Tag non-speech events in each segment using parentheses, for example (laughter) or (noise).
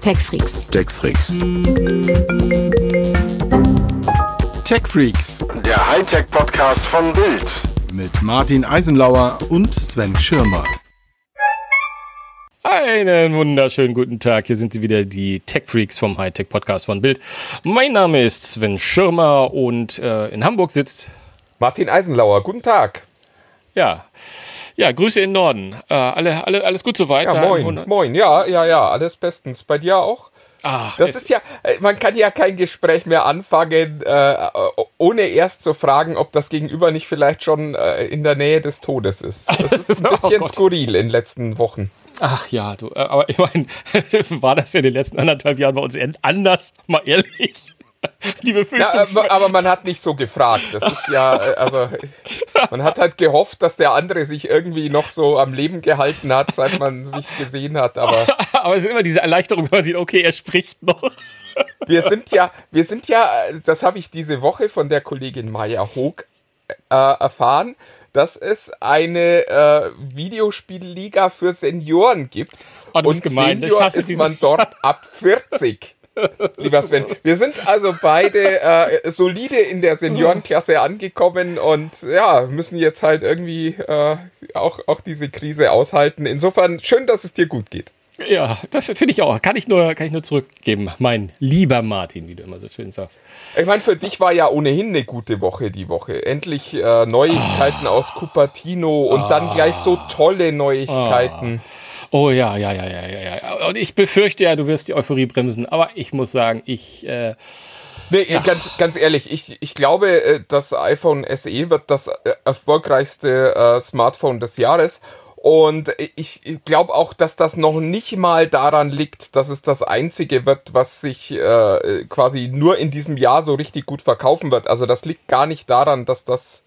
TechFreaks. TechFreaks. TechFreaks Der Hightech-Podcast von Bild. mit Martin Eisenlauer und Sven Schirmer. Einen wunderschönen guten Tag. Hier sind sie wieder, die Tech Freaks vom Hightech Podcast von Bild. Mein Name ist Sven Schirmer und äh, in Hamburg sitzt, Martin Eisenlauer, guten Tag. ja, ja, Grüße in den Norden. Äh, alle, alle, alles gut soweit? Ja, moin, moin. Ja, ja, ja, alles bestens. Bei dir auch? Ach, Das ist ja, äh, man kann ja kein Gespräch mehr anfangen, äh, ohne erst zu fragen, ob das Gegenüber nicht vielleicht schon äh, in der Nähe des Todes ist. (laughs) Das ist ein Oh bisschen Gott. skurril in den letzten Wochen. Ach ja, du, äh, aber ich meine, (laughs) war das ja in den letzten anderthalb Jahren bei uns anders, mal ehrlich? (laughs) Die Befürchtung. Ja, aber, aber man hat nicht so gefragt. Das ist ja, äh, also, man hat halt gehofft, dass der andere sich irgendwie noch so am Leben gehalten hat, seit man sich gesehen hat. Aber (laughs) aber es ist immer diese Erleichterung, wenn man sieht, okay, er spricht noch. (laughs) wir sind ja, wir sind ja, das habe ich diese Woche von der Kollegin Maya Hoog äh, erfahren, dass es eine äh, Videospielliga für Senioren gibt. Oh, Und gemein. Senior ist man dort ab 40. Lieber Sven, wir sind also beide äh, solide in der Seniorenklasse angekommen und ja, müssen jetzt halt irgendwie äh, auch, auch diese Krise aushalten. Insofern schön, dass es dir gut geht. Ja, das finde ich auch. Kann ich, nur, kann ich nur zurückgeben. Mein lieber Martin, wie du immer so schön sagst. Ich meine, für dich war ja ohnehin eine gute Woche die Woche. Endlich äh, Neuigkeiten aus Cupertino und dann gleich so tolle Neuigkeiten. Oh ja, ja, ja, ja, ja, ja. Und ich befürchte ja, du wirst die Euphorie bremsen. Aber ich muss sagen, ich. Äh, Nee, ganz, ganz ehrlich, ich, ich glaube, äh, das iPhone SE wird das äh, erfolgreichste äh, Smartphone des Jahres. Und ich glaube auch, dass das noch nicht mal daran liegt, dass es das einzige wird, was sich äh, quasi nur in diesem Jahr so richtig gut verkaufen wird. Also das liegt gar nicht daran, dass das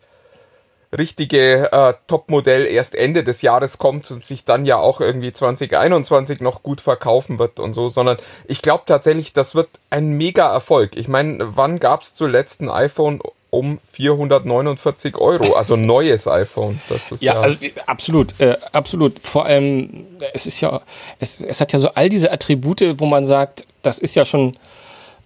richtige äh, Topmodell erst Ende des Jahres kommt und sich dann ja auch irgendwie 2021 noch gut verkaufen wird und so, sondern ich glaube tatsächlich, das wird ein mega Erfolg. Ich meine, wann gab es zuletzt ein iPhone um 449 Euro, also ein neues iPhone? Das ist ja, ja, also, absolut, äh, absolut. Vor allem, es ist ja, es, es hat ja so all diese Attribute, wo man sagt, das ist ja schon,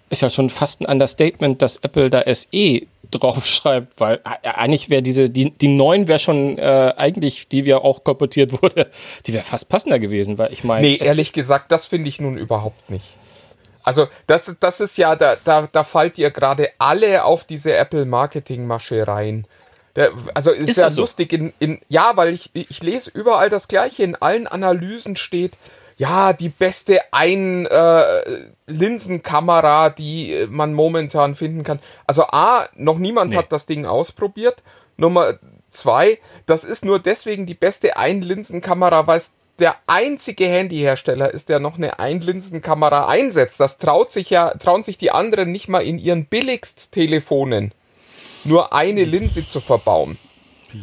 ist ja schon fast ein Understatement, dass Apple da SE draufschreibt, (laughs) weil äh, eigentlich wäre diese, die, die 9 wäre schon äh, eigentlich, die wir auch kolportiert wurde, (laughs) die wäre fast passender gewesen, weil ich meine. Nee, ehrlich gesagt, das finde ich nun überhaupt nicht. Also, das, das ist ja, da, da, da fallt ihr gerade alle auf diese Apple-Marketing-Masche rein. Der, also ist, Ist ja so? lustig, in, in, ja, weil ich, ich lese überall das Gleiche, in allen Analysen steht, ja, die beste Ein-Linsenkamera, die äh, man momentan finden kann. Also A, noch niemand Nee. hat das Ding ausprobiert. Nummer zwei, das ist nur deswegen die beste Ein-Linsenkamera, weil es der einzige Handyhersteller ist, der noch eine Ein-Linsenkamera einsetzt. Das traut sich ja, trauen sich die anderen nicht mal in ihren Billigst-Telefonen nur eine Linse zu verbauen.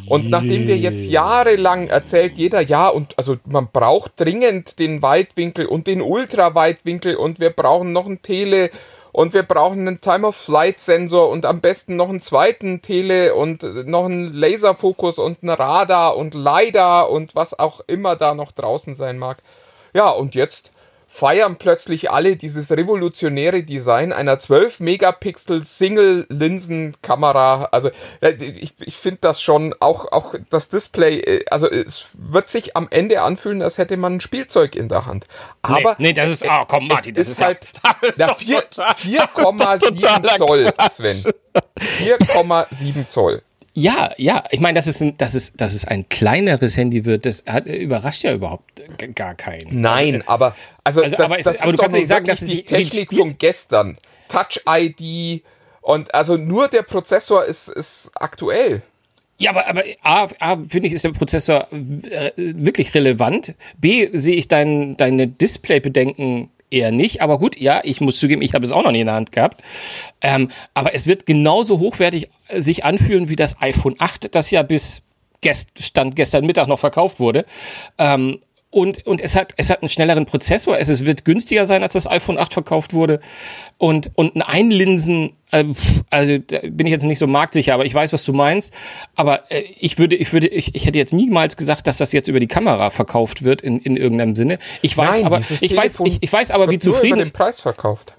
Und nachdem wir jetzt jahrelang erzählt jeder, ja, und also man braucht dringend den Weitwinkel und den Ultraweitwinkel und wir brauchen noch ein Tele und wir brauchen einen Time-of-Flight-Sensor und am besten noch einen zweiten Tele und äh, noch einen Laserfokus und ein Radar und LiDAR und was auch immer da noch draußen sein mag. Ja, und jetzt feiern plötzlich alle dieses revolutionäre Design einer 12 Megapixel Single Linsenkamera. Also äh, ich, ich finde das schon auch auch das Display, äh, also es wird sich am Ende anfühlen, als hätte man ein Spielzeug in der Hand. Aber nee, das ist, oh komm, Martin, das ist ja- halt (laughs) total- 4,7 (laughs) totaler Zoll, Sven. 4,7 Zoll. Ja, ja, ich meine, dass es, ein, dass, es, dass es ein kleineres Handy wird, das hat, äh, überrascht ja überhaupt gar keinen. Nein, aber also, Also, das, aber es- das aber du kannst nicht sagen, dass es die Technik von gestern. Touch ID und also nur der Prozessor ist, ist aktuell. Ja, aber, aber A, A finde ich, ist der Prozessor äh, wirklich relevant. B, sehe ich dein, deine Display-Bedenken eher nicht. Aber gut, ja, ich muss zugeben, ich habe es auch noch nie in der Hand gehabt. Ähm, aber es wird genauso hochwertig sich anfühlen wie das iPhone 8, das ja bis gest Stand gestern Mittag noch verkauft wurde. Ähm, und, und es hat, es hat einen schnelleren Prozessor. Es, es wird günstiger sein, als das iPhone 8 verkauft wurde. Und, und ein Einlinsen, äh, also da bin ich jetzt nicht so marktsicher, aber ich weiß, was du meinst. Aber äh, ich würde, ich würde, ich, ich hätte jetzt niemals gesagt, dass das jetzt über die Kamera verkauft wird in, in irgendeinem Sinne. Ich weiß Nein, aber, ich weiß, ich, ich weiß aber, wie wird nur zufrieden. über den Preis verkauft.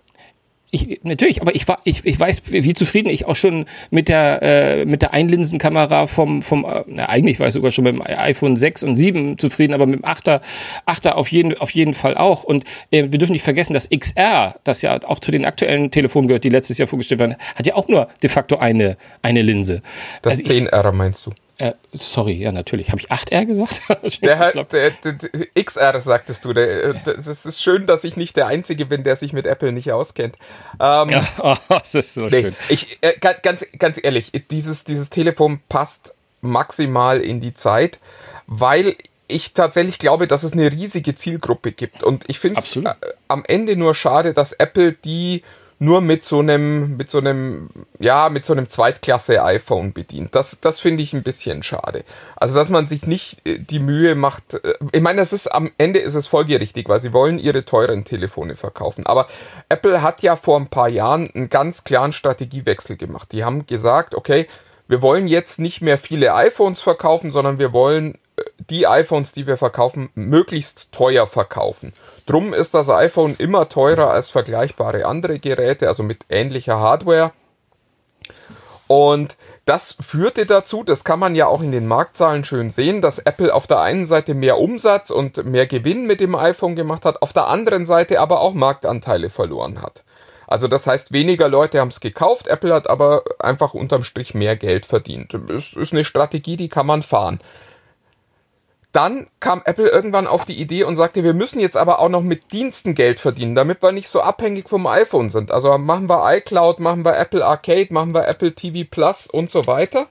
Ich, natürlich, aber ich war, ich, ich weiß, wie zufrieden ich auch schon mit der äh, mit der Einlinsenkamera vom vom äh, na, eigentlich war ich sogar schon mit dem iPhone 6 und 7 zufrieden, aber mit dem 8er 8er auf jeden auf jeden Fall auch und äh, wir dürfen nicht vergessen, dass XR, das ja auch zu den aktuellen Telefonen gehört, die letztes Jahr vorgestellt werden, hat ja auch nur de facto eine eine Linse. Das Also ich- 10R meinst du? Äh, sorry, ja natürlich, habe ich 8R gesagt? (laughs) Der, hat, der, der, der XR, sagtest du. Der, äh, das ist schön, dass ich nicht der Einzige bin, der sich mit Apple nicht auskennt. Ähm, ja, (laughs) oh, das ist so nee, schön. ich, äh, ga- ganz, ganz ehrlich, dieses, dieses Telefon passt maximal in die Zeit, weil ich tatsächlich glaube, dass es eine riesige Zielgruppe gibt. Und ich finde es äh, am Ende nur schade, dass Apple die nur mit so einem, mit so einem, ja, mit so einem Zweitklasse-iPhone bedient. Das, das finde ich ein bisschen schade. Also, dass man sich nicht äh, die Mühe macht, äh, ich meine, das ist am Ende ist es folgerichtig, weil sie wollen ihre teuren Telefone verkaufen. Aber Apple hat ja vor ein paar Jahren einen ganz klaren Strategiewechsel gemacht. Die haben gesagt, okay, wir wollen jetzt nicht mehr viele iPhones verkaufen, sondern wir wollen die iPhones, die wir verkaufen, möglichst teuer verkaufen. Drum ist das iPhone immer teurer als vergleichbare andere Geräte, also mit ähnlicher Hardware. Und das führte dazu, das kann man ja auch in den Marktzahlen schön sehen, dass Apple auf der einen Seite mehr Umsatz und mehr Gewinn mit dem iPhone gemacht hat, auf der anderen Seite aber auch Marktanteile verloren hat. Also das heißt, weniger Leute haben es gekauft, Apple hat aber einfach unterm Strich mehr Geld verdient. Das ist eine Strategie, die kann man fahren. Dann kam Apple irgendwann auf die Idee und sagte, wir müssen jetzt aber auch noch mit Diensten Geld verdienen, damit wir nicht so abhängig vom iPhone sind. Also machen wir iCloud, machen wir Apple Arcade, machen wir Apple TV Plus und so weiter.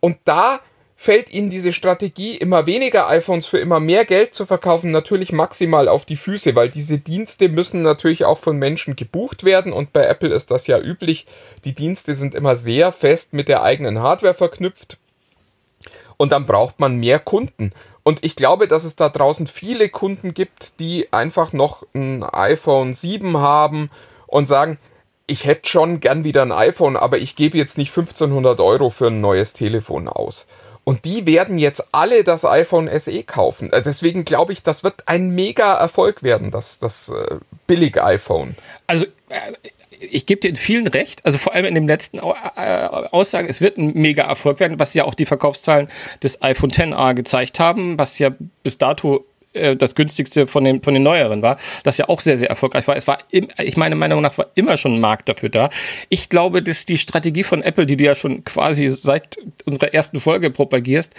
Und da fällt ihnen diese Strategie, immer weniger iPhones für immer mehr Geld zu verkaufen, natürlich maximal auf die Füße, weil diese Dienste müssen natürlich auch von Menschen gebucht werden und bei Apple ist das ja üblich. Die Dienste sind immer sehr fest mit der eigenen Hardware verknüpft und dann braucht man mehr Kunden. Und ich glaube, dass es da draußen viele Kunden gibt, die einfach noch ein iPhone 7 haben und sagen, ich hätte schon gern wieder ein iPhone, aber ich gebe jetzt nicht 1500 Euro für ein neues Telefon aus. Und die werden jetzt alle das iPhone SE kaufen. Äh, Deswegen glaube ich, das wird ein mega Erfolg werden, das, das äh, Billig-iPhone. Also äh, ich gebe dir in vielen recht, also vor allem in dem letzten äh, Aussage, es wird ein mega Erfolg werden, was ja auch die Verkaufszahlen des iPhone XR gezeigt haben, was ja bis dato äh, das günstigste von den, von den neueren war, das ja auch sehr, sehr erfolgreich war. Es war, im, ich meine Meinung nach, war immer schon ein Markt dafür da. Ich glaube, dass die Strategie von Apple, die du ja schon quasi seit unserer ersten Folge propagierst,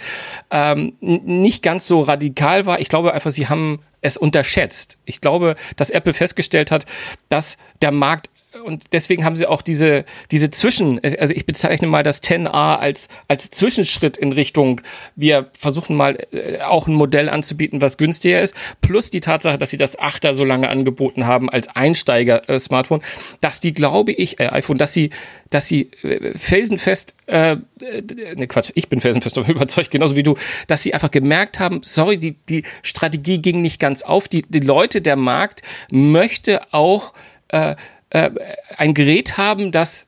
ähm, nicht ganz so radikal war. Ich glaube einfach, sie haben es unterschätzt. Ich glaube, dass Apple festgestellt hat, dass der Markt und deswegen haben sie auch diese, diese Zwischen, also ich bezeichne mal das 10a als, als Zwischenschritt in Richtung, wir versuchen mal äh, auch ein Modell anzubieten, was günstiger ist, plus die Tatsache, dass sie das 8er so lange angeboten haben als Einsteiger-Smartphone, dass die, glaube ich, äh, iPhone, dass sie, dass sie äh, felsenfest, äh, äh, ne Quatsch, ich bin felsenfest (laughs) überzeugt, genauso wie du, dass sie einfach gemerkt haben, sorry, die, die Strategie ging nicht ganz auf, die, die Leute, der Markt möchte auch äh, äh, ein Gerät haben, das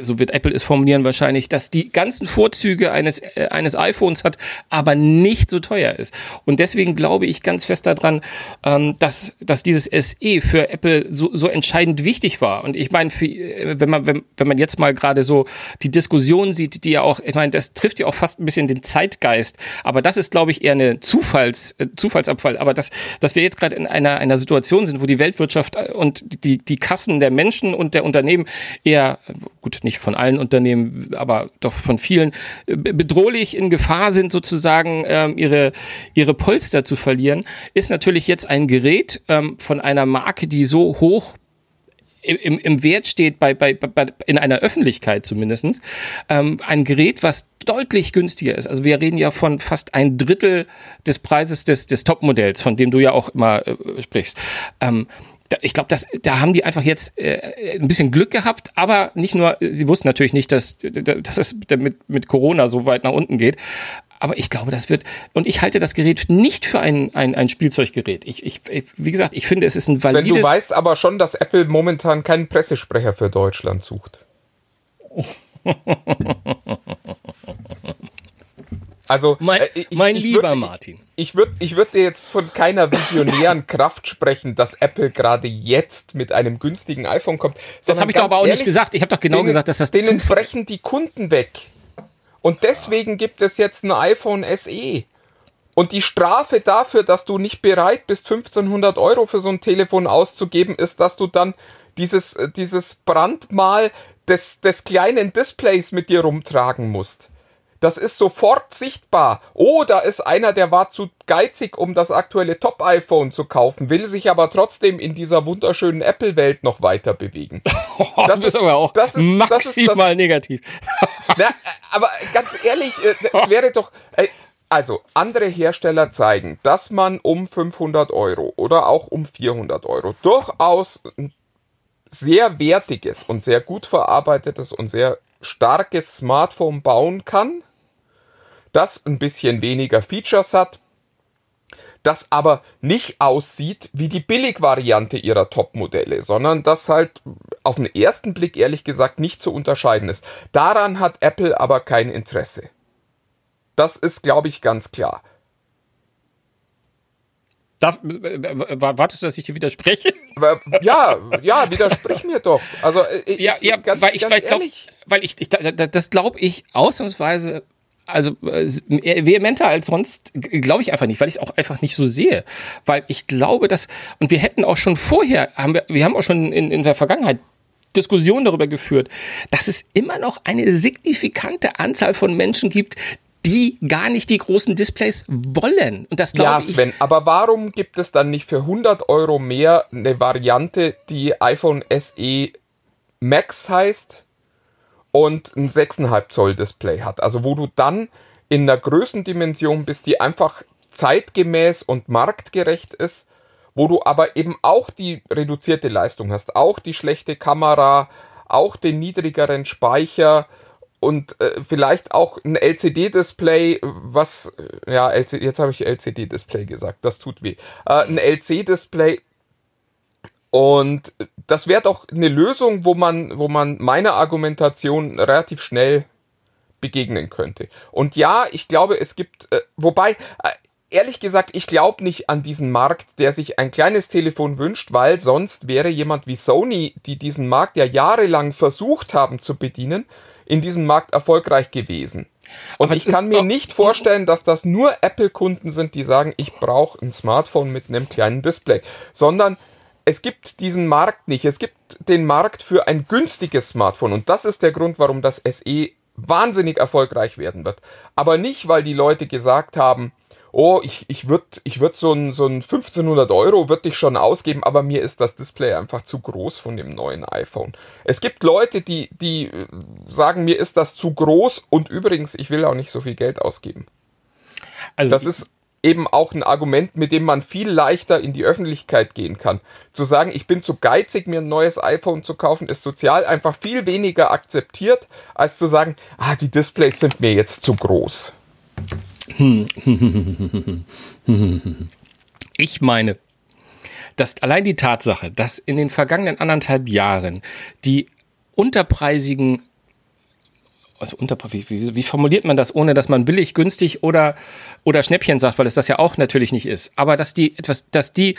so wird Apple es formulieren wahrscheinlich, dass die ganzen Vorzüge eines, äh, eines iPhones hat, aber nicht so teuer ist. Und deswegen glaube ich ganz fest daran, ähm, dass, dass dieses SE für Apple so, so entscheidend wichtig war. Und ich meine, äh, wenn man, wenn, wenn man jetzt mal gerade so die Diskussion sieht, die ja auch, ich meine, das trifft ja auch fast ein bisschen den Zeitgeist. Aber das ist, glaube ich, eher eine Zufalls, äh, Zufallsabfall. Aber dass, dass wir jetzt gerade in einer, einer Situation sind, wo die Weltwirtschaft äh, und die, die Kassen der Menschen und der Unternehmen eher, gut, nicht von allen Unternehmen, aber doch von vielen, äh, bedrohlich in Gefahr sind, sozusagen ähm, ihre, ihre Polster zu verlieren, ist natürlich jetzt ein Gerät ähm, von einer Marke, die so hoch im, im Wert steht, bei, bei, bei, in einer Öffentlichkeit zumindestens ähm, ein Gerät, was deutlich günstiger ist. Also wir reden ja von fast ein Drittel des Preises des, des Topmodells, von dem du ja auch immer äh, sprichst. Ähm, ich glaube, da haben die einfach jetzt äh, ein bisschen Glück gehabt, aber nicht nur, sie wussten natürlich nicht, dass, dass es mit, mit Corona so weit nach unten geht. aber ich glaube, das wird, und ich halte das Gerät nicht für ein, ein, ein Spielzeuggerät. Ich, ich, wie gesagt, ich finde, es ist ein valides... Sven, du weißt aber schon, dass Apple momentan keinen Pressesprecher für Deutschland sucht. (laughs) Also, mein, äh, ich, mein ich lieber würd, Martin. Ich würde ich würd dir jetzt von keiner visionären (laughs) Kraft sprechen, dass Apple gerade jetzt mit einem günstigen iPhone kommt. Das habe ich doch aber auch nicht gesagt. Ich habe doch genau denen, gesagt, dass das Denen brechen die Kunden weg. Und deswegen gibt es jetzt ein iPhone SE. Und die Strafe dafür, dass du nicht bereit bist, 1500 Euro für so ein Telefon auszugeben, ist, dass du dann dieses, äh, dieses Brandmal des, des kleinen Displays mit dir rumtragen musst. Das ist sofort sichtbar. Oh, da ist einer, der war zu geizig, um das aktuelle Top-iPhone zu kaufen, will sich aber trotzdem in dieser wunderschönen Apple-Welt noch weiter bewegen. (laughs) das, ist aber auch das ist- das ist maximal das- negativ. (laughs) Na, äh, aber ganz ehrlich, äh, es (laughs) wäre doch. äh, Also, andere Hersteller zeigen, dass man um 500 Euro oder auch um 400 Euro durchaus ein sehr wertiges und sehr gut verarbeitetes und sehr starkes Smartphone bauen kann, das ein bisschen weniger Features hat, das aber nicht aussieht wie die Billigvariante ihrer Top-Modelle, sondern das halt auf den ersten Blick ehrlich gesagt nicht zu unterscheiden ist. Daran hat Apple aber kein Interesse. Das ist, glaube ich, ganz klar. Darf, äh, äh, wartest du, dass ich dir widerspreche? Ja, ja, widersprich mir doch. Also, äh, Ja, ich, ja, ganz, weil ich, ganz ich ehrlich. weil ich, ich da- da- das glaube ich ausnahmsweise, also äh, vehementer als sonst, glaube ich einfach nicht, weil ich es auch einfach nicht so sehe. Weil ich glaube, dass, und wir hätten auch schon vorher, haben wir, wir haben auch schon in, in der Vergangenheit Diskussionen darüber geführt, dass es immer noch eine signifikante Anzahl von Menschen gibt, die gar nicht die großen Displays wollen. Und das Ja, glaube ich. Sven, aber warum gibt es dann nicht für 100 Euro mehr eine Variante, die iPhone SE Max heißt und ein 6,5 Zoll Display hat? Also wo du dann in einer Größendimension bist, die einfach zeitgemäß und marktgerecht ist, wo du aber eben auch die reduzierte Leistung hast, auch die schlechte Kamera, auch den niedrigeren Speicher und äh, vielleicht auch ein LCD-Display, was, äh, ja, LC, jetzt habe ich LCD-Display gesagt, das tut weh. Äh, ein LC-Display und das wäre doch eine Lösung, wo man, wo man meiner Argumentation relativ schnell begegnen könnte. Und ja, ich glaube, es gibt, äh, wobei, äh, ehrlich gesagt, ich glaube nicht an diesen Markt, der sich ein kleines Telefon wünscht, weil sonst wäre jemand wie Sony, die diesen Markt ja jahrelang versucht haben zu bedienen, in diesem Markt erfolgreich gewesen. Und Aber ich kann mir nicht vorstellen, dass das nur Apple-Kunden sind, die sagen, ich brauche ein Smartphone mit einem kleinen Display, sondern es gibt diesen Markt nicht. Es gibt den Markt für ein günstiges Smartphone und das ist der Grund, warum das SE wahnsinnig erfolgreich werden wird. Aber nicht, weil die Leute gesagt haben, oh, ich, ich würde ich würd so ein, so ein 1500 Euro würde ich schon ausgeben, aber mir ist das Display einfach zu groß von dem neuen iPhone. Es gibt Leute, die, die äh, sagen, mir ist das zu groß und übrigens, ich will auch nicht so viel Geld ausgeben. also, Das ist eben auch ein Argument, mit dem man viel leichter in die Öffentlichkeit gehen kann. Zu sagen, ich bin zu geizig, mir ein neues iPhone zu kaufen, ist sozial einfach viel weniger akzeptiert, als zu sagen, ah, die Displays sind mir jetzt zu groß. (laughs) Ich meine, dass allein die Tatsache, dass in den vergangenen anderthalb Jahren die unterpreisigen, also unter, wie, wie, formuliert man das, ohne dass man billig, günstig oder, oder Schnäppchen sagt, weil es das ja auch natürlich nicht ist, aber dass die etwas, dass die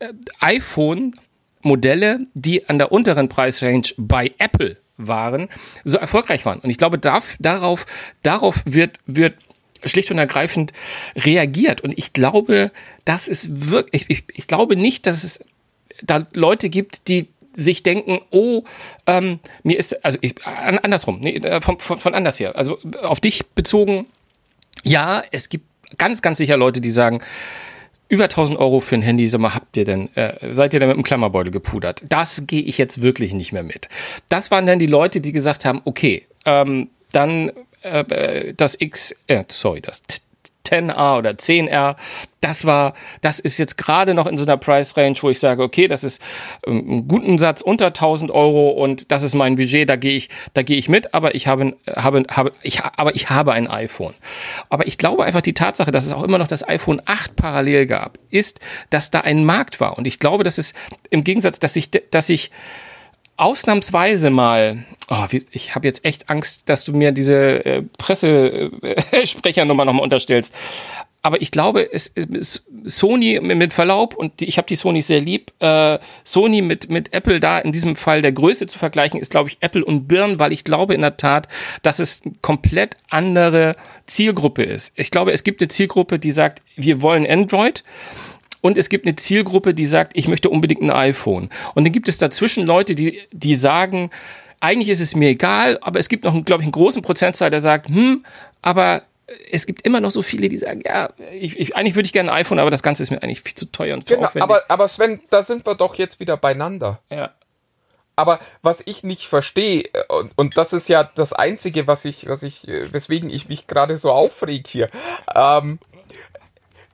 äh, iPhone Modelle, die an der unteren Preisrange bei Apple waren, so erfolgreich waren. Und ich glaube, darf, darauf, darauf wird, wird schlicht und ergreifend reagiert. Und ich glaube, das ist wirklich, ich, ich, ich glaube nicht, dass es da Leute gibt, die sich denken, oh, ähm, mir ist, also ich, an, andersrum, nee, äh, von, von, von anders her, also auf dich bezogen, ja, es gibt ganz, ganz sicher Leute, die sagen, über 1000 Euro für ein Handy, sag mal, habt ihr denn, äh, seid ihr denn mit einem Klammerbeutel gepudert? Das gehe ich jetzt wirklich nicht mehr mit. Das waren dann die Leute, die gesagt haben, okay, ähm, dann äh, das X, äh, sorry, das T 10R oder 10R. Das war, das ist jetzt gerade noch in so einer Price Range, wo ich sage, okay, das ist ähm, einen guten Satz unter 1000 Euro und das ist mein Budget, da gehe ich, da gehe ich mit, aber ich habe, habe, habe, ich, aber ich habe ein iPhone. Aber ich glaube einfach die Tatsache, dass es auch immer noch das iPhone 8 parallel gab, ist, dass da ein Markt war. Und ich glaube, dass es im Gegensatz, dass ich, dass ich ausnahmsweise mal, oh, ich habe jetzt echt Angst, dass du mir diese äh, Pressesprechernummer (laughs) nochmal unterstellst. Aber ich glaube, es, es Sony mit Verlaub und die, ich habe die Sony sehr lieb. Äh, Sony mit mit Apple da in diesem Fall der Größe zu vergleichen ist, glaube ich, Apple und Birn, weil ich glaube in der Tat, dass es eine komplett andere Zielgruppe ist. Ich glaube, es gibt eine Zielgruppe, die sagt, wir wollen Android und es gibt eine Zielgruppe, die sagt, ich möchte unbedingt ein iPhone. Und dann gibt es dazwischen Leute, die, die sagen, eigentlich ist es mir egal, aber es gibt noch, glaube ich, einen großen Prozentzahl, der sagt, hm, aber es gibt immer noch so viele, die sagen, ja, ich, ich, eigentlich würde ich gerne ein iPhone, aber das Ganze ist mir eigentlich viel zu teuer und zu genau, aufwendig. Aber, aber Sven, da sind wir doch jetzt wieder beieinander. Ja. Aber was ich nicht verstehe, und, und das ist ja das Einzige, was ich, was ich, weswegen ich mich gerade so aufreg hier, ähm,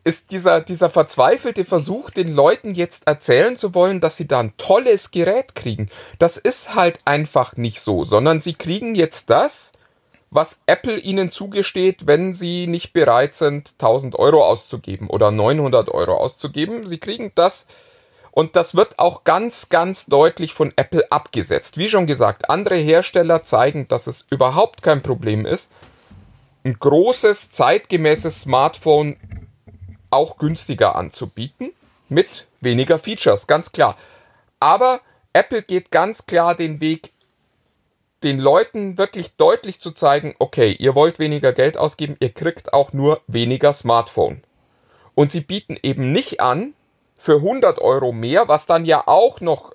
ist dieser, dieser verzweifelte Versuch, den Leuten jetzt erzählen zu wollen, dass sie da ein tolles Gerät kriegen. Das ist halt einfach nicht so, sondern sie kriegen jetzt das, was Apple ihnen zugesteht, wenn sie nicht bereit sind, 1000 Euro auszugeben oder 900 Euro auszugeben. Sie kriegen das und das wird auch ganz, ganz deutlich von Apple abgesetzt. Wie schon gesagt, andere Hersteller zeigen, dass es überhaupt kein Problem ist, ein großes, zeitgemäßes Smartphone auch günstiger anzubieten mit weniger Features, ganz klar. Aber Apple geht ganz klar den Weg, den Leuten wirklich deutlich zu zeigen, okay, ihr wollt weniger Geld ausgeben, ihr kriegt auch nur weniger Smartphone. Und sie bieten eben nicht an, für 100 Euro mehr, was dann ja auch noch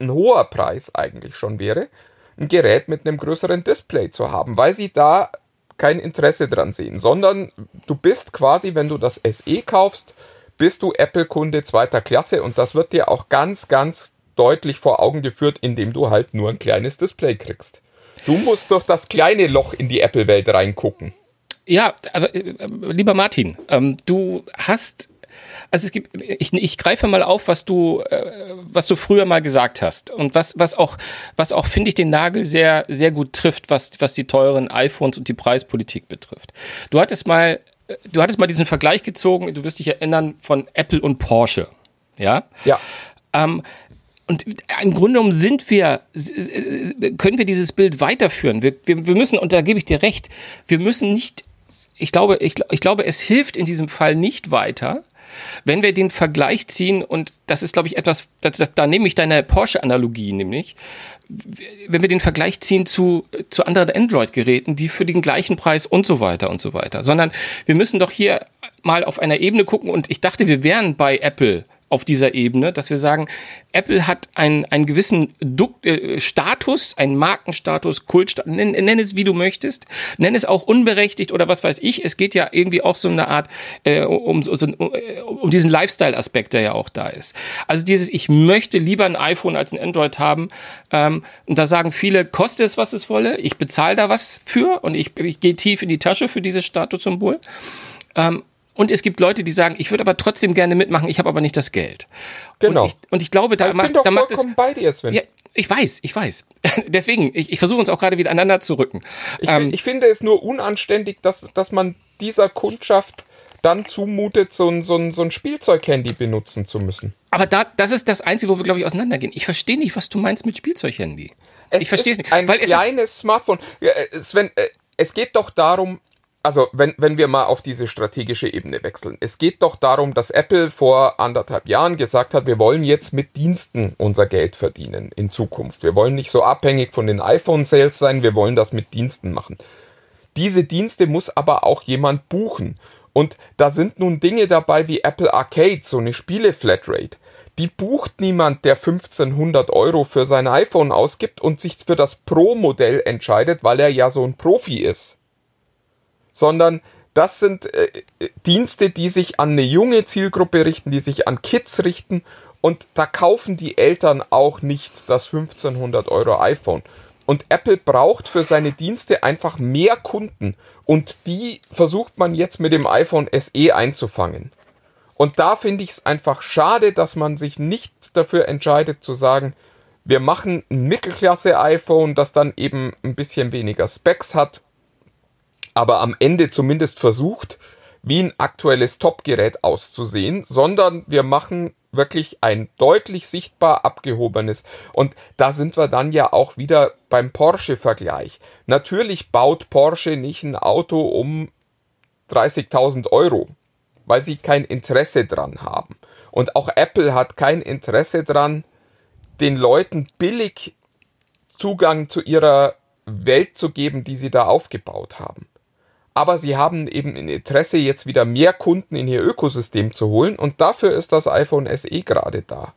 ein hoher Preis eigentlich schon wäre, ein Gerät mit einem größeren Display zu haben, weil sie da kein Interesse dran sehen, sondern du bist quasi, wenn du das SE kaufst, bist du Apple-Kunde zweiter Klasse und das wird dir auch ganz, ganz deutlich vor Augen geführt, indem du halt nur ein kleines Display kriegst. Du musst durch das kleine Loch in die Apple-Welt reingucken. Ja, aber äh, lieber Martin, ähm, du hast also es gibt, ich, ich greife mal auf, was du, äh, was du früher mal gesagt hast und was, was auch, was auch finde ich den Nagel sehr, sehr gut trifft, was, was die teuren iPhones und die Preispolitik betrifft. Du hattest mal, du hattest mal diesen Vergleich gezogen, du wirst dich erinnern von Apple und Porsche, ja? Ja. Ähm, und im Grunde genommen sind wir, können wir dieses Bild weiterführen. Wir, wir, wir müssen, und da gebe ich dir recht, wir müssen nicht, ich glaube, ich, ich glaube, es hilft in diesem Fall nicht weiter, wenn wir den Vergleich ziehen, und das ist, glaube ich, etwas, das, das, da nehme ich deine Porsche-Analogie nämlich, wenn wir den Vergleich ziehen zu, zu anderen Android-Geräten, die für den gleichen Preis und so weiter und so weiter, sondern wir müssen doch hier mal auf einer Ebene gucken und ich dachte, wir wären bei Apple auf dieser Ebene, dass wir sagen, Apple hat einen, einen gewissen du äh, Status, einen Markenstatus, Kultstatus, nenn, nenn, es wie du möchtest, nenn es auch unberechtigt oder was weiß ich. Es geht ja irgendwie auch so eine Art äh, um, so, um, um diesen Lifestyle-Aspekt, der ja auch da ist. Also dieses, ich möchte lieber ein iPhone als ein Android haben. Ähm, und da sagen viele, koste es, was es wolle, ich bezahle da was für und ich, ich gehe tief in die Tasche für dieses Statussymbol. Ähm, und es gibt Leute, die sagen, ich würde aber trotzdem gerne mitmachen, ich habe aber nicht das Geld. Genau. Und ich, und ich glaube, da ich macht, bin doch da macht vollkommen es. bei dir, Sven. Ja, ich weiß, ich weiß. (laughs) Deswegen, ich, ich versuche uns auch gerade wieder aneinander zu rücken. Ich, Ähm, ich finde es nur unanständig, dass, dass man dieser Kundschaft dann zumutet, so ein, so ein, so ein Spielzeughandy benutzen zu müssen. aber da, das ist das Einzige, wo wir, glaube ich, auseinandergehen. Ich verstehe nicht, was du meinst mit Spielzeughandy. ich verstehe es nicht. Ein weil es kleines Smartphone. Äh, Sven, äh, es geht doch darum, also wenn, wenn wir mal auf diese strategische Ebene wechseln. Es geht doch darum, dass Apple vor anderthalb Jahren gesagt hat, wir wollen jetzt mit Diensten unser Geld verdienen in Zukunft. Wir wollen nicht so abhängig von den iPhone-Sales sein, wir wollen das mit Diensten machen. Diese Dienste muss aber auch jemand buchen. Und da sind nun Dinge dabei wie Apple Arcade, so eine Spiele-Flatrate. Die bucht niemand, der 1500 Euro für sein iPhone ausgibt und sich für das Pro-Modell entscheidet, weil er ja so ein Profi ist. Sondern das sind äh, Dienste, die sich an eine junge Zielgruppe richten, die sich an Kids richten und da kaufen die Eltern auch nicht das 1500 Euro iPhone. Und Apple braucht für seine Dienste einfach mehr Kunden. Und die versucht man jetzt mit dem iPhone SE einzufangen. Und da finde ich es einfach schade, dass man sich nicht dafür entscheidet zu sagen, wir machen ein Mittelklasse-iPhone, das dann eben ein bisschen weniger Specs hat, aber am Ende zumindest versucht, wie ein aktuelles Top-Gerät auszusehen, sondern wir machen wirklich ein deutlich sichtbar abgehobenes. Und da sind wir dann ja auch wieder beim Porsche-Vergleich. Natürlich baut Porsche nicht ein Auto um 30.000 Euro, weil sie kein Interesse dran haben. Und auch Apple hat kein Interesse dran, den Leuten billig Zugang zu ihrer Welt zu geben, die sie da aufgebaut haben. Aber sie haben eben ein Interesse, jetzt wieder mehr Kunden in ihr Ökosystem zu holen und dafür ist das iPhone SE gerade da.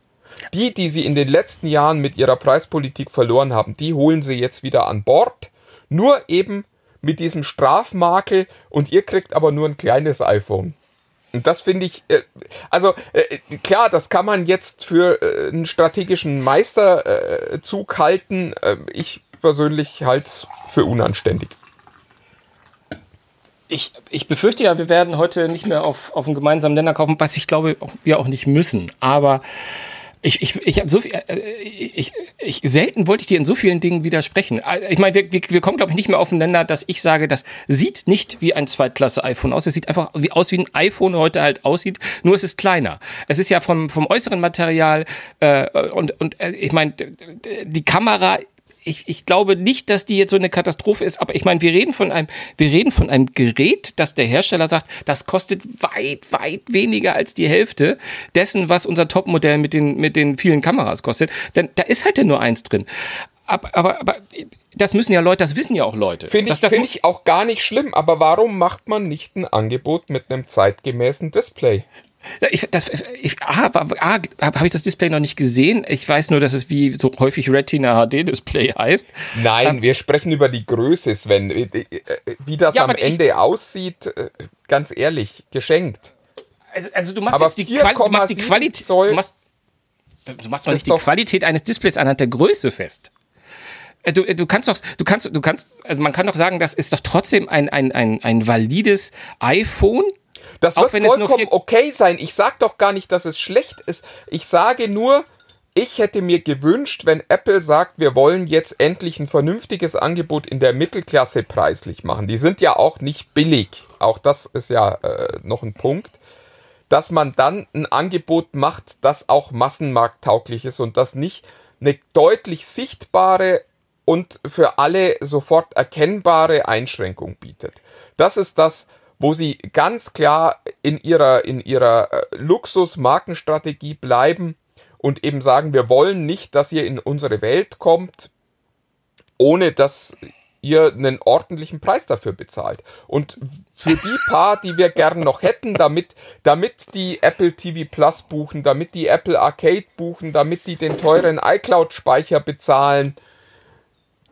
Die, die sie in den letzten Jahren mit ihrer Preispolitik verloren haben, die holen sie jetzt wieder an Bord. Nur eben mit diesem Strafmakel und ihr kriegt aber nur ein kleines iPhone. Und das finde ich, äh, also äh, klar, das kann man jetzt für äh, einen strategischen Meisterzug halten. Ich persönlich halte es für unanständig. Ich, ich befürchte ja, wir werden heute nicht mehr auf, auf einen gemeinsamen Nenner kaufen, was ich glaube, wir auch nicht müssen. Aber ich, ich, ich habe so viel, äh, ich, ich, selten wollte ich dir in so vielen Dingen widersprechen. Äh, ich meine, wir, wir, wir kommen, glaube ich, nicht mehr aufeinander, dass ich sage, das sieht nicht wie ein Zweitklasse-iPhone aus. Es sieht einfach wie, aus, wie ein iPhone heute halt aussieht, nur es ist kleiner. Es ist ja vom, vom äußeren Material äh, und, und äh, ich meine, die Kamera ich, ich glaube nicht, dass die jetzt so eine Katastrophe ist, aber ich meine, wir reden von einem, wir reden von einem Gerät, das der Hersteller sagt, das kostet weit, weit weniger als die Hälfte dessen, was unser Topmodell mit den, mit den vielen Kameras kostet. Denn da ist halt ja nur eins drin. Aber, aber, aber das müssen ja Leute, das wissen ja auch Leute. Finde ich, find ich auch gar nicht schlimm, aber warum macht man nicht ein Angebot mit einem zeitgemäßen Display? Ich, das, ich, A, A, habe ich das Display noch nicht gesehen. Ich weiß nur, dass es wie so häufig Retina HD Display heißt. Nein, ähm, wir sprechen über die Größe, Sven. Wie das ja, am Ende ich, aussieht, äh, ganz ehrlich, geschenkt. Also, also du machst aber jetzt die, Quali du machst die Qualität. Du machst, du machst doch nicht die Qualität eines Displays anhand der Größe fest. Äh, du, äh, du kannst doch, du kannst, du kannst, also man kann doch sagen, das ist doch trotzdem ein, ein, ein, ein valides iPhone das wird vollkommen okay sein. Ich sage doch gar nicht, dass es schlecht ist. Ich sage nur, ich hätte mir gewünscht, wenn Apple sagt, wir wollen jetzt endlich ein vernünftiges Angebot in der Mittelklasse preislich machen. Die sind ja auch nicht billig. Auch das ist ja äh, noch ein Punkt. Dass man dann ein Angebot macht, das auch massenmarkttauglich ist und das nicht eine deutlich sichtbare und für alle sofort erkennbare Einschränkung bietet. Das ist das, wo sie ganz klar in ihrer, in ihrer äh, Luxus-Markenstrategie bleiben und eben sagen, wir wollen nicht, dass ihr in unsere Welt kommt, ohne dass ihr einen ordentlichen Preis dafür bezahlt. Und für die paar, die wir gern noch hätten, damit, damit die Apple TV Plus buchen, damit die Apple Arcade buchen, damit die den teuren iCloud-Speicher bezahlen,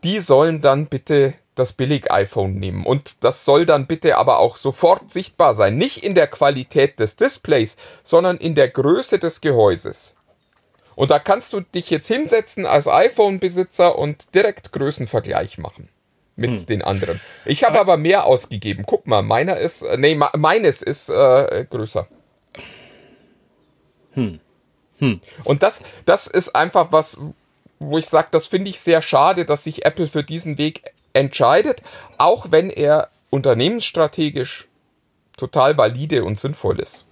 die sollen dann bitte das Billig-iPhone nehmen. Und das soll dann bitte aber auch sofort sichtbar sein. Nicht in der Qualität des Displays, sondern in der Größe des Gehäuses. Und da kannst du dich jetzt hinsetzen als iPhone-Besitzer und direkt Größenvergleich machen mit hm. den anderen. Ich habe aber, aber, mehr ausgegeben. Guck mal, meiner ist, äh, nee, meines ist äh, größer. Hm. Hm. Und das, das ist einfach was, wo ich sage, das finde ich sehr schade, dass sich Apple für diesen Weg entscheidet, auch wenn er unternehmensstrategisch total valide und sinnvoll ist.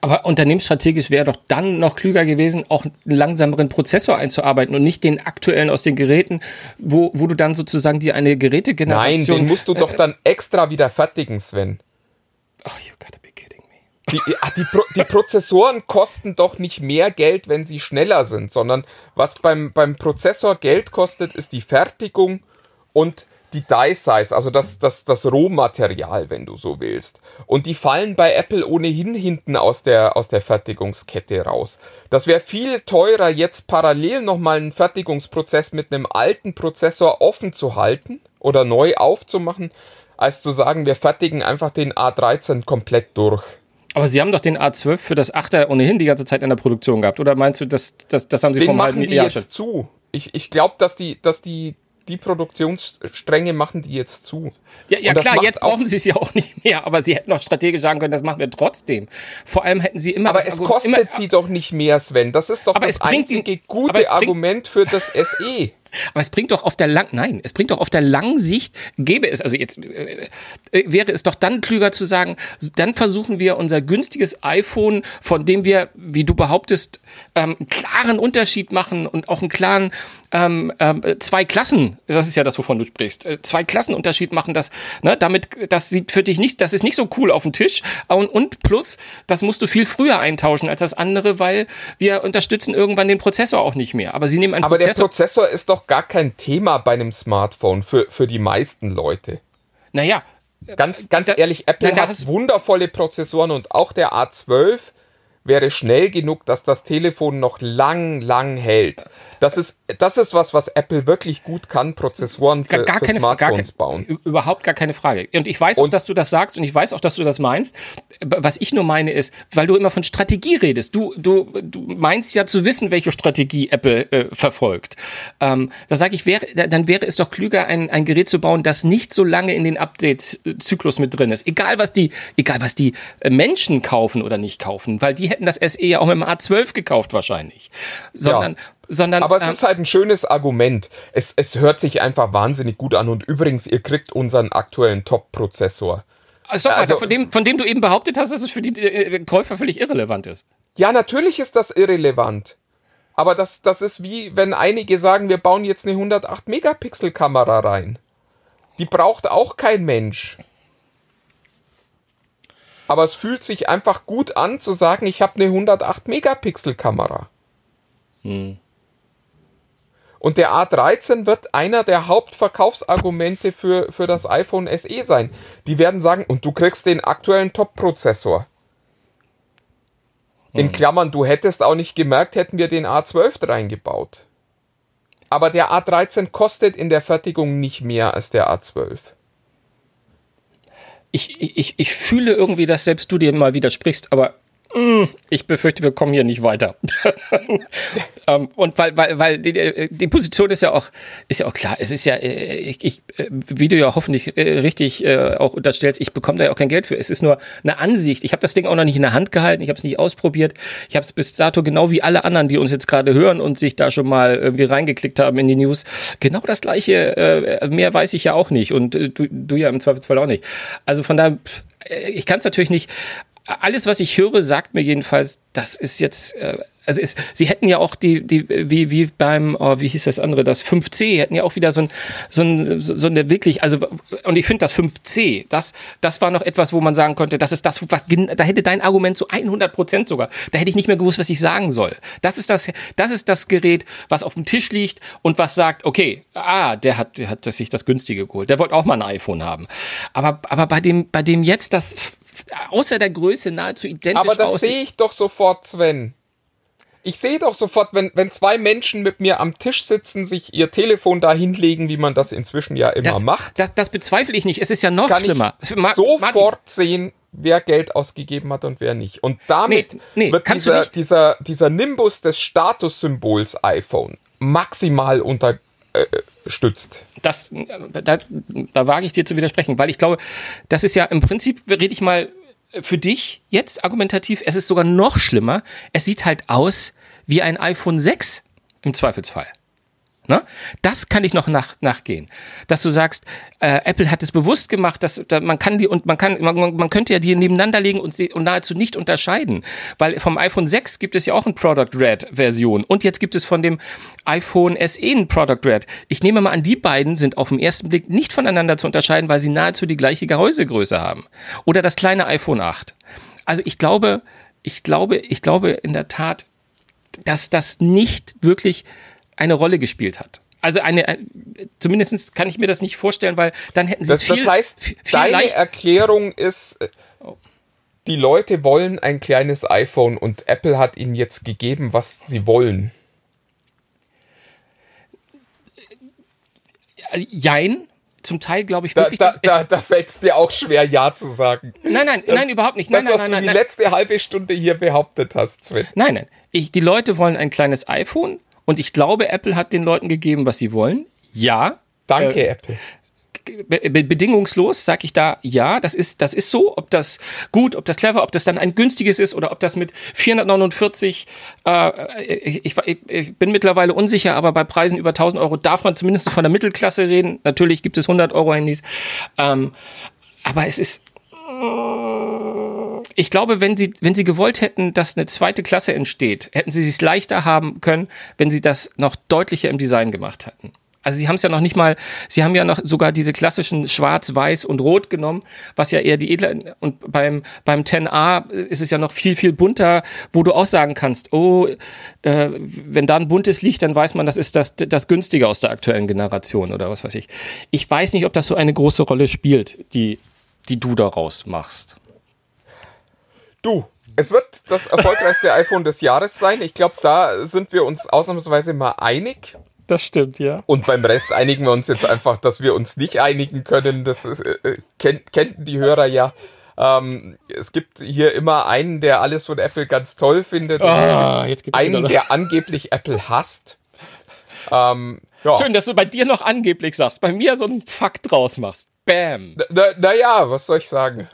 Aber unternehmensstrategisch wäre doch dann noch klüger gewesen, auch einen langsameren Prozessor einzuarbeiten und nicht den aktuellen aus den Geräten, wo, wo du dann sozusagen dir eine Gerätegeneration... Nein, den musst du doch dann extra wieder fertigen, Sven. Oh, you gotta be kidding me. Die, die, Pro, die Prozessoren kosten doch nicht mehr Geld, wenn sie schneller sind, sondern was beim, beim Prozessor Geld kostet, ist die Fertigung und die Die Size, also das, das, das Rohmaterial, wenn du so willst. Und die fallen bei Apple ohnehin hinten aus der, aus der Fertigungskette raus. Das wäre viel teurer, jetzt parallel nochmal einen Fertigungsprozess mit einem alten Prozessor offen zu halten oder neu aufzumachen, als zu sagen, wir fertigen einfach den A13 komplett durch. Aber Sie haben doch den A12 für das 8er ohnehin die ganze Zeit in der Produktion gehabt, oder meinst du, das, das, das haben Sie den vom machen die Jahr jetzt zu. Ich, ich glaube, dass die, dass die die Produktionsstränge machen die jetzt zu. Ja, ja klar, jetzt auch- brauchen sie es ja auch nicht mehr, aber sie hätten auch strategisch sagen können, das machen wir trotzdem. Vor allem hätten sie immer Aber es Argu- kostet immer, sie doch nicht mehr, Sven. Das ist doch das einzige ihn- gute Argument für das. SE. (laughs) Aber es bringt doch auf der lang, nein, es bringt doch auf der langen Sicht, gäbe es, also jetzt äh, äh, wäre es doch dann klüger zu sagen, dann versuchen wir unser günstiges iPhone, von dem wir, wie du behauptest, ähm, einen klaren Unterschied machen und auch einen klaren ähm, ähm, zwei Klassen, das ist ja das, wovon du sprichst, äh, zwei Klassenunterschied machen, das, ne, damit, das sieht für dich nicht, das ist nicht so cool auf dem Tisch und, und plus, das musst du viel früher eintauschen als das andere, weil wir unterstützen irgendwann den Prozessor auch nicht mehr. Aber sie nehmen einen Aber der Prozessor. Prozessor ist doch gar kein Thema bei einem Smartphone für, für die meisten Leute. naja, Ganz, ganz Da- ehrlich, Apple da hat wundervolle Prozessoren und auch der A12 wäre schnell genug, dass das Telefon noch lang, lang hält. Das ist, das ist was, was Apple wirklich gut kann, Prozessoren für, gar, gar keine Frage. Gar Smartphones kein, bauen. Überhaupt gar keine Frage. Und ich weiß auch, Und- dass du das sagst und ich weiß auch, dass du das meinst. Was ich nur meine ist, weil du immer von Strategie redest. Du, du, du meinst ja zu wissen, welche Strategie Apple äh, verfolgt. Ähm, da sage ich, wäre, dann wäre es doch klüger, ein, ein Gerät zu bauen, das nicht so lange in den Update-Zyklus mit drin ist. Egal was die, egal was die äh, Menschen kaufen oder nicht kaufen, weil die hätten das SE ja auch mit dem A12 gekauft wahrscheinlich. Sondern, sondern Aber es ähm, ist halt ein schönes Argument. Es, es hört sich einfach wahnsinnig gut an. Und übrigens, ihr kriegt unseren aktuellen Top-Prozessor. Also, mal, Also- von, dem, von dem du eben behauptet hast, dass es für die äh, Käufer völlig irrelevant ist. Ja, natürlich ist das irrelevant. Aber das, das ist wie, wenn einige sagen, wir bauen jetzt eine 108-Megapixel-Kamera rein. Die braucht auch kein Mensch. Aber es fühlt sich einfach gut an zu sagen, ich habe eine 108-Megapixel-Kamera. Und der A13 wird einer der Hauptverkaufsargumente für, für das iPhone SE sein. Die werden sagen, und du kriegst den aktuellen Top-Prozessor. In Klammern, du hättest auch nicht gemerkt, hätten wir den A12 reingebaut. Aber der A13 kostet in der Fertigung nicht mehr als der A12. Ich, ich, ich fühle irgendwie, dass selbst du dir mal widersprichst, aber ich befürchte, wir kommen hier nicht weiter. (laughs) ähm, und weil, weil, weil die, die Position ist ja auch, ist ja auch klar. Es ist ja, äh, ich, ich, äh, wie du ja hoffentlich äh, richtig auch unterstellst, ich bekomme da ja auch kein Geld für. Es ist nur eine Ansicht. Ich habe das Ding auch noch nicht in der Hand gehalten. Ich habe es nicht ausprobiert. Ich habe es bis dato genau wie alle anderen, die uns jetzt gerade hören und sich da schon mal irgendwie reingeklickt haben in die News, genau das gleiche. Mehr weiß ich ja auch nicht und du, du ja im Zweifelsfall auch nicht. Also von daher, ich kann es natürlich nicht. Alles, was ich höre, sagt mir jedenfalls, das ist jetzt, äh, also ist, sie hätten ja auch die, die, wie, wie beim, oh, wie hieß das andere, das 5C, hätten ja auch wieder so ein, so ein, so eine wirklich, also, und ich finde das 5C, das, das war noch etwas, wo man sagen konnte, das ist das, was, da hätte dein Argument so 100 Prozent sogar, da hätte ich nicht mehr gewusst, was ich sagen soll. Das ist das, das ist das Gerät, was auf dem Tisch liegt und was sagt, okay, ah, der hat, der hat sich das günstige geholt, der wollte auch mal ein iPhone haben. Aber, aber bei dem, bei dem jetzt das, außer der Größe nahezu identisch Aber das aussieht. sehe ich doch sofort, Sven. Ich sehe doch sofort, wenn, wenn zwei Menschen mit mir am Tisch sitzen, sich ihr Telefon da hinlegen, wie man das inzwischen ja immer Das, macht, das, das bezweifle ich nicht. Es ist ja noch kann schlimmer. ich Ma- sofort Martin, sehen, wer Geld ausgegeben hat und wer nicht. Und damit Nee, nee, wird dieser, dieser, dieser Nimbus des Statussymbols iPhone maximal unterstützt. das, da, da wage ich dir zu widersprechen, weil ich glaube, das ist ja im Prinzip, rede ich mal für dich jetzt argumentativ, es ist sogar noch schlimmer. Es sieht halt aus wie ein iPhone 6 im Zweifelsfall. Ne? Das kann ich noch nach, nachgehen. Dass du sagst, äh, Apple hat es bewusst gemacht, dass da, man kann die und man kann, man, man könnte ja die nebeneinander legen und, sie, und nahezu nicht unterscheiden. Weil vom iPhone 6 gibt es ja auch eine Product Red Version und jetzt gibt es von dem iPhone SE eine Product Red. Ich nehme mal an, die beiden sind auf den ersten Blick nicht voneinander zu unterscheiden, weil sie nahezu die gleiche Gehäusegröße haben. Oder das kleine iPhone 8. Also ich glaube, ich glaube, ich glaube in der Tat, dass das nicht wirklich eine Rolle gespielt hat. Also eine, ein- zumindest kann ich mir das nicht vorstellen, weil dann hätten sie Das, es viel, das heißt, viel deine leicht, Erklärung ist, äh, die Leute wollen ein kleines iPhone und Apple hat ihnen jetzt gegeben, was sie wollen. äh, jein, zum Teil glaube ich Da, wirklich, da, es, da, da fällt es dir auch schwer, Ja zu sagen. nein, nein, Das- nein, überhaupt nicht, nein, das, nein, was nein, du nein, die nein, letzte halbe Stunde hier behauptet hast, Sven. nein, nein. Ich, die Leute wollen ein kleines iPhone und ich glaube, Apple hat den Leuten gegeben, was sie wollen. Ja, Danke, Apple. Be be bedingungslos sage ich da ja, das ist das ist so, ob das gut, ob das clever, ob das dann ein günstiges ist oder ob das mit 449 äh, ich, ich, ich bin mittlerweile unsicher, aber bei Preisen über 1000 Euro darf man zumindest von der Mittelklasse reden. Natürlich gibt es 100 Euro Handys, ähm, aber es ist ich glaube, wenn sie, wenn sie gewollt hätten, dass eine zweite Klasse entsteht, hätten sie es leichter haben können, wenn sie das noch deutlicher im Design gemacht hätten. Also sie haben es ja noch nicht mal, sie haben ja noch sogar diese klassischen Schwarz, Weiß und Rot genommen, was ja eher die edle und beim beim 10a ist es ja noch viel viel bunter, wo du auch sagen kannst, oh, äh, wenn da ein buntes liegt, dann weiß man, das ist das das günstige aus der aktuellen Generation oder was weiß ich. Ich weiß nicht, ob das so eine große Rolle spielt, die die du daraus machst. Du, es wird das erfolgreichste (laughs) iPhone des Jahres sein. Ich glaube, da sind wir uns ausnahmsweise mal einig. Das stimmt, ja. Und beim Rest einigen wir uns jetzt einfach, dass wir uns nicht einigen können. Das ist, äh, kennt, kennt die Hörer ja. Ähm, es gibt hier immer einen, der alles von Apple ganz toll findet. Ah, einen, der angeblich Apple hasst. Ähm, ja. Schön, dass du bei dir noch angeblich sagst, bei mir so einen Fakt draus machst. Bam. Na, naja, was soll ich sagen?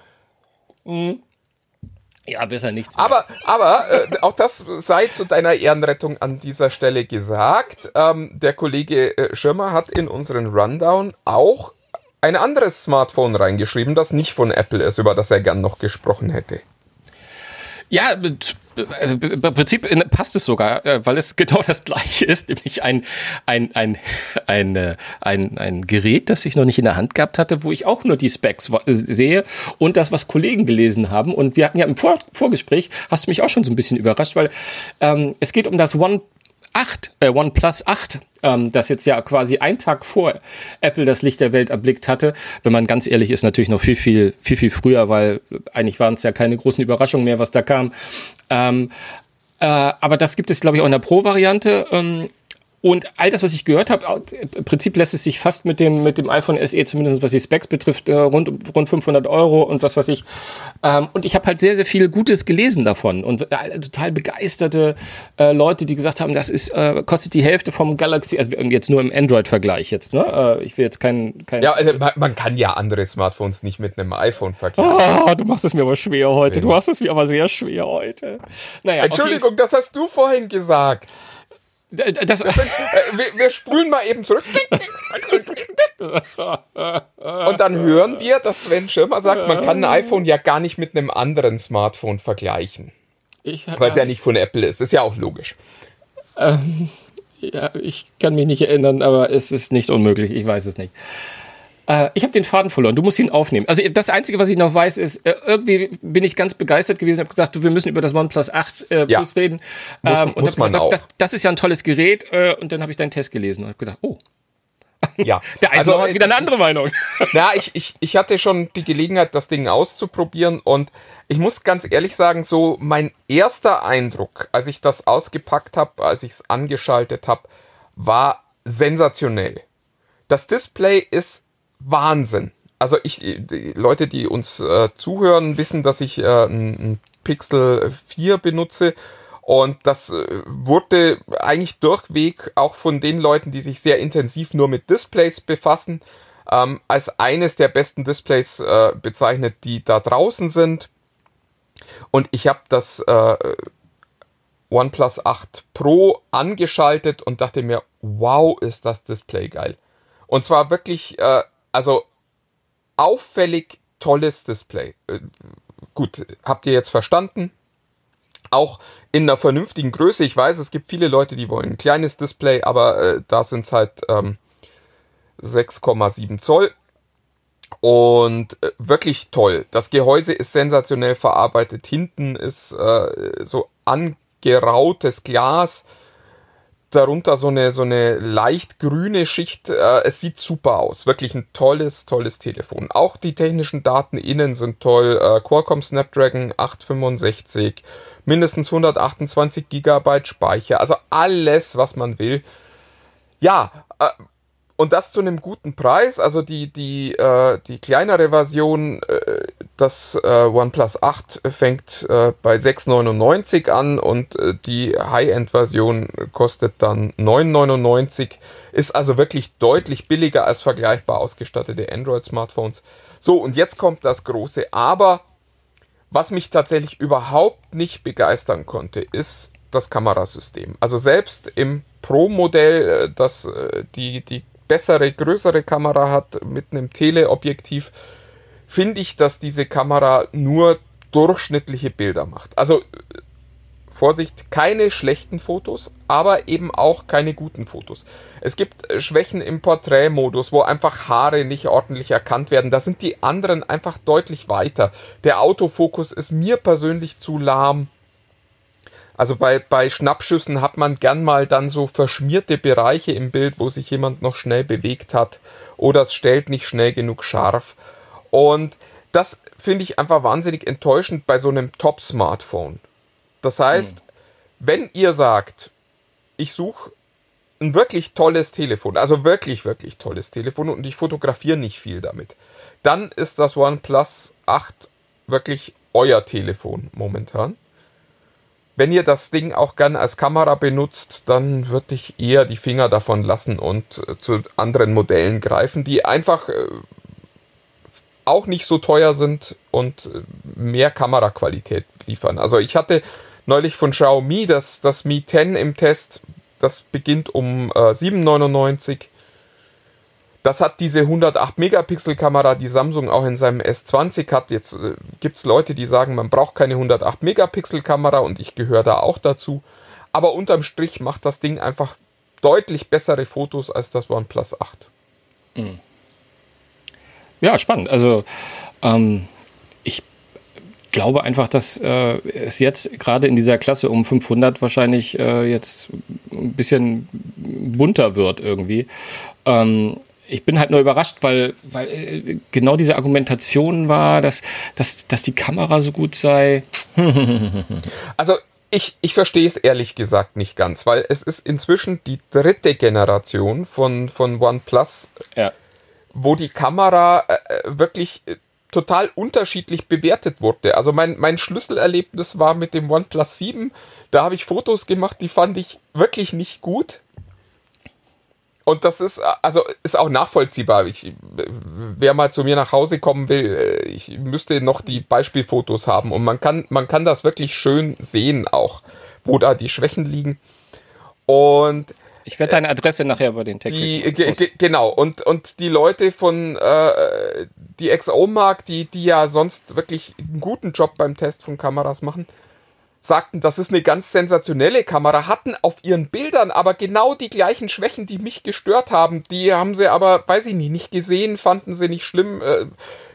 Ja, besser nichts mehr. Aber, aber äh, auch das sei zu deiner Ehrenrettung an dieser Stelle gesagt. Ähm, der Kollege äh, Schirmer hat in unseren Rundown auch ein anderes Smartphone reingeschrieben, das nicht von Apple ist, über das er gern noch gesprochen hätte. Ja, mit- im Prinzip äh, passt es sogar, äh, weil es (laughs) genau das gleiche ist, nämlich ein, ein, ein, ein, äh, ein, ein Gerät, das ich noch nicht in der Hand gehabt hatte, wo ich auch nur die Specs sehe und das, was Kollegen gelesen haben. Und wir hatten ja im Vor Vorgespräch, hast du mich auch schon so ein bisschen überrascht, weil ähm, es geht um das One 8, äh, OnePlus 8, ähm, das jetzt ja quasi einen Tag vor Apple das Licht der Welt erblickt hatte. Wenn man ganz ehrlich ist, natürlich noch viel, viel, viel, viel früher, weil eigentlich waren es ja keine großen Überraschungen mehr, was da kam. Ähm, äh, aber das gibt es, glaube ich, auch in der Pro-Variante. Ähm, und all das, was ich gehört habe, im Prinzip lässt es sich fast mit dem, mit dem iPhone SE, zumindest was die Specs betrifft, äh, rund, rund 500 Euro und was weiß ich. Ähm, und ich habe halt sehr, sehr viel Gutes gelesen davon und äh, total begeisterte äh, Leute, die gesagt haben, das ist, kostet die Hälfte vom Galaxy, also jetzt nur im Android-Vergleich jetzt, ne? Ich will jetzt kein, kein Ja, also man, kann ja andere Smartphones nicht mit einem iPhone vergleichen. Ah, du machst es mir aber schwer heute. Du machst es mir aber sehr schwer heute. Naja, Entschuldigung, das hast du vorhin gesagt. Das, Äh, (laughs) wir, wir spulen mal eben zurück. Und dann hören wir, dass Sven Schirmer sagt, man kann ein iPhone ja gar nicht mit einem anderen Smartphone vergleichen, ich, weil es ja nicht von Apple ist. Ist ja auch logisch. Ja, ich kann mich nicht erinnern, aber es ist nicht unmöglich. Ich weiß es nicht. Äh, ich habe den Faden verloren. Du musst ihn aufnehmen. Also das Einzige, was ich noch weiß, ist, äh, irgendwie bin ich ganz begeistert gewesen und habe gesagt, du, wir müssen über das OnePlus 8 äh, Ja. Plus reden. Muss- ähm, und muss man gesagt, auch. das, das, das ist ja ein tolles Gerät. Äh, und dann habe ich deinen Test gelesen und habe gedacht, oh, Ja. (laughs) der Eisenhower Also, hat wieder eine andere Meinung. (laughs) Na, ich, ich, ich hatte schon die Gelegenheit, das Ding auszuprobieren und ich muss ganz ehrlich sagen, so mein erster Eindruck, als ich das ausgepackt habe, als ich es angeschaltet habe, war sensationell. Das Display ist Wahnsinn. Also ich, die Leute, die uns äh, zuhören, wissen, dass ich äh, ein, Pixel 4 benutze und das äh, wurde eigentlich durchweg auch von den Leuten, die sich sehr intensiv nur mit Displays befassen, ähm, als eines der besten Displays äh, bezeichnet, die da draußen sind. Und ich habe das äh, OnePlus 8 Pro angeschaltet und dachte mir, wow, ist das Display geil. Und zwar wirklich, äh, also auffällig tolles Display. Äh, gut, habt ihr jetzt verstanden? Auch in einer vernünftigen Größe. Ich weiß, es gibt viele Leute, die wollen ein kleines Display, aber äh, da sind es halt ähm, 6,7 Zoll. Und äh, wirklich toll. Das Gehäuse ist sensationell verarbeitet. Hinten ist äh, so angerautes Glas. Darunter so eine, so eine leicht grüne Schicht. Äh, es sieht super aus. Wirklich ein tolles, tolles Telefon. Auch die technischen Daten innen sind toll. Äh, Qualcomm Snapdragon 865. Mindestens 128 GB Speicher. Also alles, was man will. Ja, äh, und das zu einem guten Preis. Also die, die, äh, die kleinere Version, äh, das äh, OnePlus 8 fängt äh, bei 6,99 an und äh, die High-End-Version kostet dann 9,99. Ist also wirklich deutlich billiger als vergleichbar ausgestattete Android-Smartphones. So, und jetzt kommt das große Aber. Was mich tatsächlich überhaupt nicht begeistern konnte, ist das Kamerasystem. Also selbst im Pro-Modell, äh, das äh, die, die bessere, größere Kamera hat mit einem Teleobjektiv, finde ich, dass diese Kamera nur durchschnittliche Bilder macht. Also Vorsicht, keine schlechten Fotos, aber eben auch keine guten Fotos. Es gibt äh, Schwächen im Porträtmodus, wo einfach Haare nicht ordentlich erkannt werden. Da sind die anderen einfach deutlich weiter. Der Autofokus ist mir persönlich zu lahm. Also bei, bei Schnappschüssen hat man gern mal dann so verschmierte Bereiche im Bild, wo sich jemand noch schnell bewegt hat oder es stellt nicht schnell genug scharf. Und das finde ich einfach wahnsinnig enttäuschend bei so einem Top-Smartphone. Das heißt, mhm. wenn ihr sagt, ich suche ein wirklich tolles Telefon, also wirklich, wirklich tolles Telefon und ich fotografiere nicht viel damit, dann ist das OnePlus 8 wirklich euer Telefon momentan. Wenn ihr das Ding auch gern als Kamera benutzt, dann würde ich eher die Finger davon lassen und äh, zu anderen Modellen greifen, die einfach äh, auch nicht so teuer sind und äh, mehr Kameraqualität liefern. Also ich hatte neulich von Xiaomi das, das Mi 10 im Test, das beginnt um äh, 7,99 das hat diese 108 Megapixel Kamera, die Samsung auch in seinem S20 hat. Jetzt äh, gibt es Leute, die sagen, man braucht keine 108 Megapixel Kamera und ich gehöre da auch dazu. Aber unterm Strich macht das Ding einfach deutlich bessere Fotos als das OnePlus 8. Mhm. Ja, spannend. Also ähm, ich glaube einfach, dass äh, es jetzt gerade in dieser Klasse um 500 wahrscheinlich äh, jetzt ein bisschen bunter wird irgendwie. Ähm, ich bin halt nur überrascht, weil, weil äh, genau diese Argumentation war, dass, dass, dass die Kamera so gut sei. (laughs) also ich, ich verstehe es ehrlich gesagt nicht ganz, weil es ist inzwischen die dritte Generation von, von OnePlus, ja. wo die Kamera äh, äh wirklich total unterschiedlich bewertet wurde. Also mein, mein Schlüsselerlebnis war mit dem OnePlus 7. Da habe ich Fotos gemacht, die fand ich wirklich nicht gut. Und das ist, also ist auch nachvollziehbar. Ich, wer mal zu mir nach Hause kommen will, äh, ich müsste noch die Beispielfotos haben. Und man kann, man kann das wirklich schön sehen auch, wo da die Schwächen liegen. Und ich werde deine Adresse nachher bei den Text. Genau, und, und die Leute von äh, die XO-Mark, die, die ja sonst wirklich einen guten Job beim Test von Kameras machen, sagten, das ist eine ganz sensationelle Kamera, hatten auf ihren Bildern aber genau die gleichen Schwächen, die mich gestört haben. Die haben sie aber, weiß ich nicht, nicht gesehen, fanden sie nicht schlimm. Äh,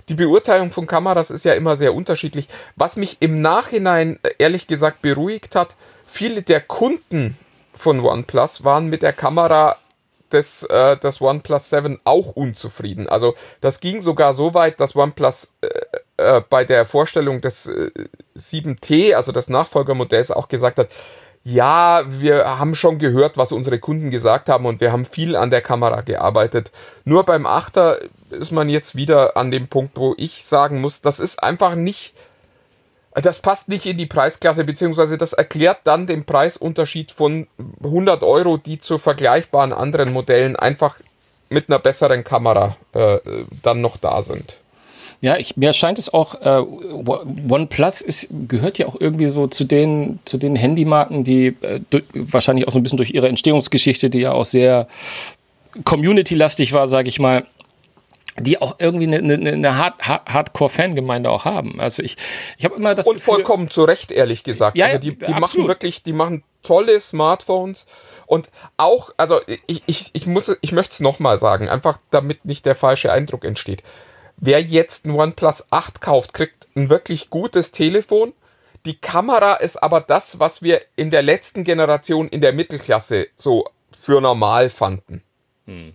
die Beurteilung von Kameras ist ja immer sehr unterschiedlich. Was mich im Nachhinein äh, ehrlich gesagt beruhigt hat, viele der Kunden von OnePlus waren mit der Kamera des, äh, des OnePlus 7 auch unzufrieden. Also das ging sogar so weit, dass OnePlus äh, äh, bei der Vorstellung des äh, 7T, also des Nachfolgermodells, auch gesagt hat, ja, wir haben schon gehört, was unsere Kunden gesagt haben und wir haben viel an der Kamera gearbeitet. Nur beim 8er ist man jetzt wieder an dem Punkt, wo ich sagen muss, das ist einfach nicht das passt nicht in die Preisklasse, beziehungsweise das erklärt dann den Preisunterschied von 100 Euro, die zu vergleichbaren anderen Modellen einfach mit einer besseren Kamera äh, dann noch da sind. Ja, ich, mir scheint es auch, äh, OnePlus ist, gehört ja auch irgendwie so zu den, zu den Handymarken, die äh, wahrscheinlich auch so ein bisschen durch ihre Entstehungsgeschichte, die ja auch sehr community-lastig war, sage ich mal, die auch irgendwie eine, eine, eine Hard, Hardcore-Fangemeinde auch haben. Also ich, ich habe immer das Und Gefühl, vollkommen zu Recht, ehrlich gesagt. Ja, also die, die machen wirklich, die machen tolle Smartphones und auch, also ich, ich, ich muss, ich möchte es nochmal sagen, einfach damit nicht der falsche Eindruck entsteht. Wer jetzt ein OnePlus 8 kauft, kriegt ein wirklich gutes Telefon. Die Kamera ist aber das, was wir in der letzten Generation in der Mittelklasse so für normal fanden. Hm.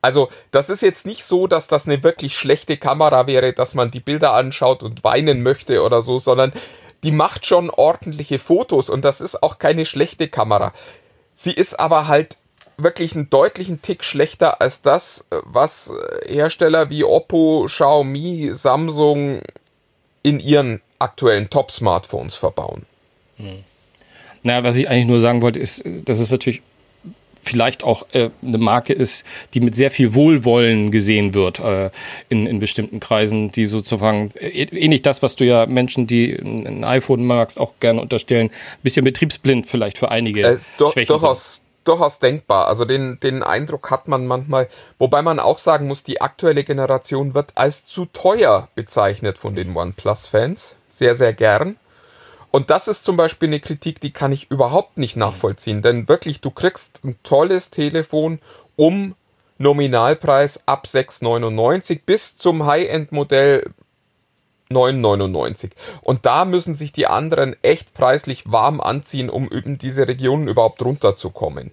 Also, das ist jetzt nicht so, dass das eine wirklich schlechte Kamera wäre, dass man die Bilder anschaut und weinen möchte oder so, sondern die macht schon ordentliche Fotos und das ist auch keine schlechte Kamera. Sie ist aber halt wirklich einen deutlichen Tick schlechter als das, was Hersteller wie Oppo, Xiaomi, Samsung in ihren aktuellen Top-Smartphones verbauen. Naja, was ich eigentlich nur sagen wollte, ist, dass es natürlich vielleicht auch äh, eine Marke ist, die mit sehr viel Wohlwollen gesehen wird äh, in, in bestimmten Kreisen, die sozusagen äh, ähnlich das, was du ja Menschen, die ein iPhone magst, auch gerne unterstellen, ein bisschen betriebsblind vielleicht für einige Es ist doch, Schwächen durchaus, durchaus denkbar. Also den, den Eindruck hat man manchmal, wobei man auch sagen muss, die aktuelle Generation wird als zu teuer bezeichnet von den OnePlus-Fans. Sehr, sehr gern. Und das ist zum Beispiel eine Kritik, die kann ich überhaupt nicht nachvollziehen. Denn wirklich, du kriegst ein tolles Telefon um Nominalpreis ab 6,99 bis zum High-End-Modell 9,99. Und da müssen sich die anderen echt preislich warm anziehen, um in diese Regionen überhaupt runterzukommen.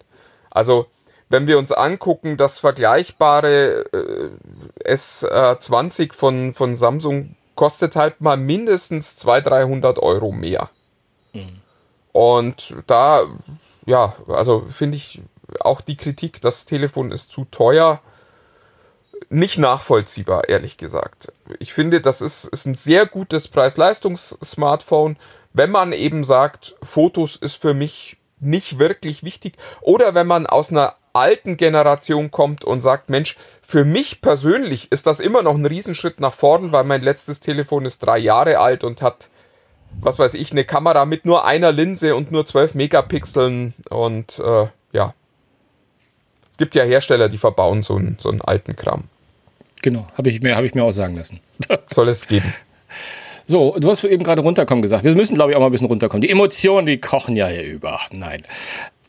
Also, wenn wir uns angucken, das vergleichbare äh, S20 von, von Samsung kostet halt mal mindestens 200, 300 Euro mehr. Und da, ja, also finde ich auch die Kritik, das Telefon ist zu teuer, nicht nachvollziehbar, ehrlich gesagt. Ich finde, das ist, ist ein sehr gutes Preis-Leistungs-Smartphone, wenn man eben sagt, Fotos ist für mich nicht wirklich wichtig. Oder wenn man aus einer alten Generation kommt und sagt, Mensch, für mich persönlich ist das immer noch ein Riesenschritt nach vorn, weil mein letztes Telefon ist drei Jahre alt und hat, was weiß ich, eine Kamera mit nur einer Linse und nur 12 Megapixeln und äh, ja. Es gibt ja Hersteller, die verbauen so einen, so einen alten Kram. Genau, habe ich, mir- hab ich mir auch sagen lassen. (laughs) Soll es geben. So, du hast eben gerade runterkommen gesagt. Wir müssen, glaube ich, auch mal ein bisschen runterkommen. Die Emotionen, die kochen ja hier über. Nein.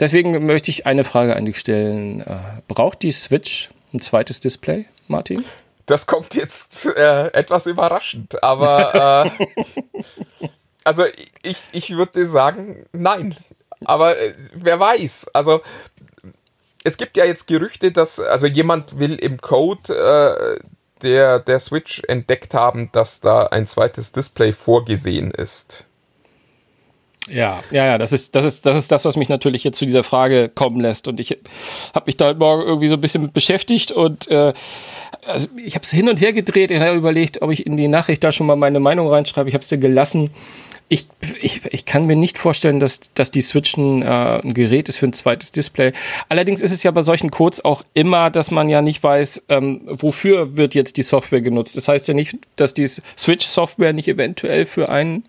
Deswegen möchte ich eine Frage an dich stellen. Äh, braucht die Switch ein zweites Display, Martin? Das kommt jetzt äh, etwas überraschend, aber äh, (laughs) also ich, ich würde sagen, nein. Aber äh, wer weiß. Also es gibt ja jetzt Gerüchte, dass also jemand will im Code äh, der, der Switch entdeckt haben, dass da ein zweites Display vorgesehen ist. Ja, ja, ja, das ist, das ist, das ist das, was mich natürlich jetzt zu dieser Frage kommen lässt. Und ich habe mich da heute Morgen irgendwie so ein bisschen mit beschäftigt und äh, also ich habe es hin und her gedreht. Ich habe überlegt, ob ich in die Nachricht da schon mal meine Meinung reinschreibe. Ich habe es dir gelassen. Ich, ich, ich kann mir nicht vorstellen, dass, dass die Switch ein, äh, ein Gerät ist für ein zweites Display. Allerdings ist es ja bei solchen Codes auch immer, dass man ja nicht weiß, ähm, wofür wird jetzt die Software genutzt. Das heißt ja nicht, dass die Switch-Software nicht eventuell für einen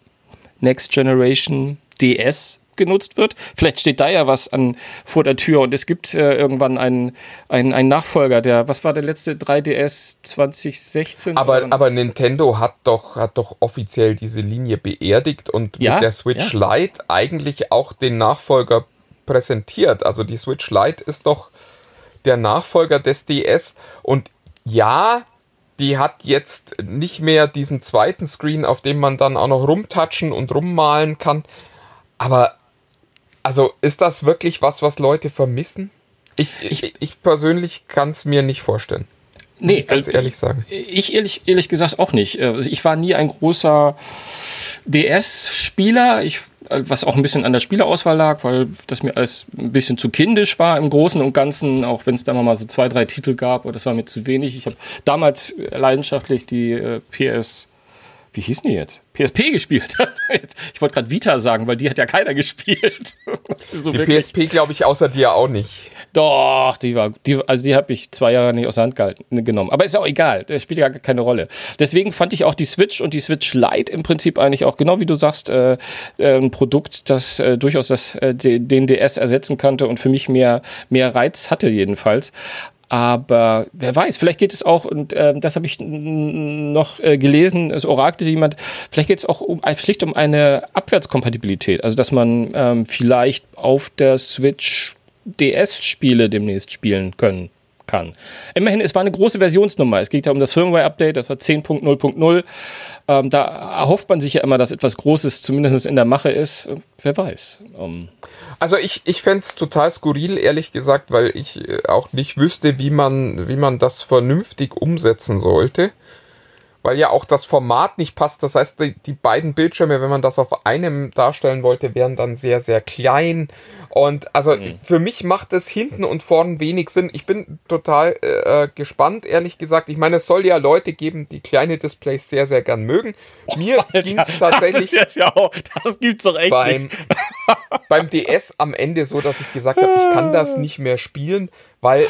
Next Generation DS genutzt wird. Vielleicht steht da ja was an vor der Tür und es gibt äh, irgendwann einen, einen, einen Nachfolger, der, was war der letzte 3DS 2016? Aber, aber Nintendo hat doch, hat doch offiziell diese Linie beerdigt und Ja, mit der Switch ja. Lite eigentlich auch den Nachfolger präsentiert. Also die Switch Lite ist doch der Nachfolger des DS und ja, die hat jetzt nicht mehr diesen zweiten Screen, auf dem man dann auch noch rumtatschen und rummalen kann. Aber also ist das wirklich was, was Leute vermissen? Ich, ich, ich persönlich kann es mir nicht vorstellen. nee, ich ganz also, ehrlich sagen. Ich ehrlich, ehrlich gesagt auch nicht. Äh, Also ich war nie ein großer DS-Spieler, ich, äh, was auch ein bisschen an der Spielerauswahl lag, weil das mir alles ein bisschen zu kindisch war im Großen und Ganzen, auch wenn es da mal so zwei, drei Titel gab, aber das war mir zu wenig. Ich habe damals leidenschaftlich die äh, PS, wie hießen die jetzt? PSP gespielt. (laughs) ich wollte gerade Vita sagen, weil die hat ja keiner gespielt. (laughs) so Die wirklich. PSP glaube ich außer dir auch nicht. Doch, die war, die, also die habe ich zwei Jahre nicht aus der Hand gehalten, genommen. Aber ist auch egal, das spielt ja gar keine Rolle. Deswegen fand ich auch die Switch und die Switch Lite im Prinzip eigentlich auch, genau wie du sagst, äh, äh, ein Produkt, das äh, durchaus das, äh, de- den DS ersetzen konnte und für mich mehr, mehr Reiz hatte jedenfalls. Aber wer weiß, vielleicht geht es auch, und äh, das habe ich noch äh, gelesen, es orakelte jemand, vielleicht geht es auch um, schlicht um eine Abwärtskompatibilität. Also, dass man ähm, vielleicht auf der Switch DS-Spiele demnächst spielen können kann. Immerhin, es war eine große Versionsnummer. Es geht ja um das Firmware-Update, das war 10.0.0. Ähm, da erhofft man sich ja immer, dass etwas Großes zumindest in der Mache ist. Wer weiß. Ähm, Also ich, ich fände es total skurril, ehrlich gesagt, weil ich äh, auch nicht wüsste, wie man, wie man das vernünftig umsetzen sollte. Weil ja auch das Format nicht passt. Das heißt, die, die beiden Bildschirme, wenn man das auf einem darstellen wollte, wären dann sehr, sehr klein. Und also mhm. für mich macht es hinten und vorn wenig Sinn. Ich bin total äh, gespannt, ehrlich gesagt. Ich meine, es soll ja Leute geben, die kleine Displays sehr, sehr gern mögen. Mir oh, ging es tatsächlich. Das, ist jetzt ja auch, das gibt's doch echt beim, nicht. (laughs) beim DS am Ende so, dass ich gesagt habe, ich kann das nicht mehr spielen, weil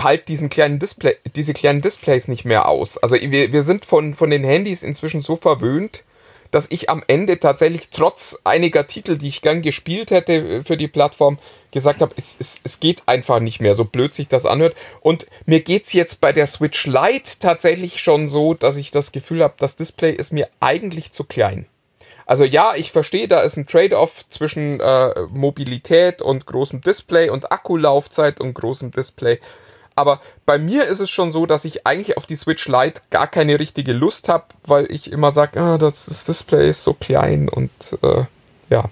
halt diesen kleinen Display, diese kleinen Displays nicht mehr aus. Also wir, wir sind von, von den Handys inzwischen so verwöhnt, dass ich am Ende tatsächlich trotz einiger Titel, die ich gern gespielt hätte äh, für die Plattform, gesagt habe, es, es, es geht einfach nicht mehr, so blöd sich das anhört. Und mir geht's jetzt bei der Switch Lite tatsächlich schon so, dass ich das Gefühl habe, das Display ist mir eigentlich zu klein. Also ja, ich verstehe, da ist ein Trade-off zwischen äh, Mobilität und großem Display und Akkulaufzeit und großem Display. Aber bei mir ist es schon so, dass ich eigentlich auf die Switch Lite gar keine richtige Lust habe, weil ich immer sage, ah, das, das, Display ist so klein und äh, ja.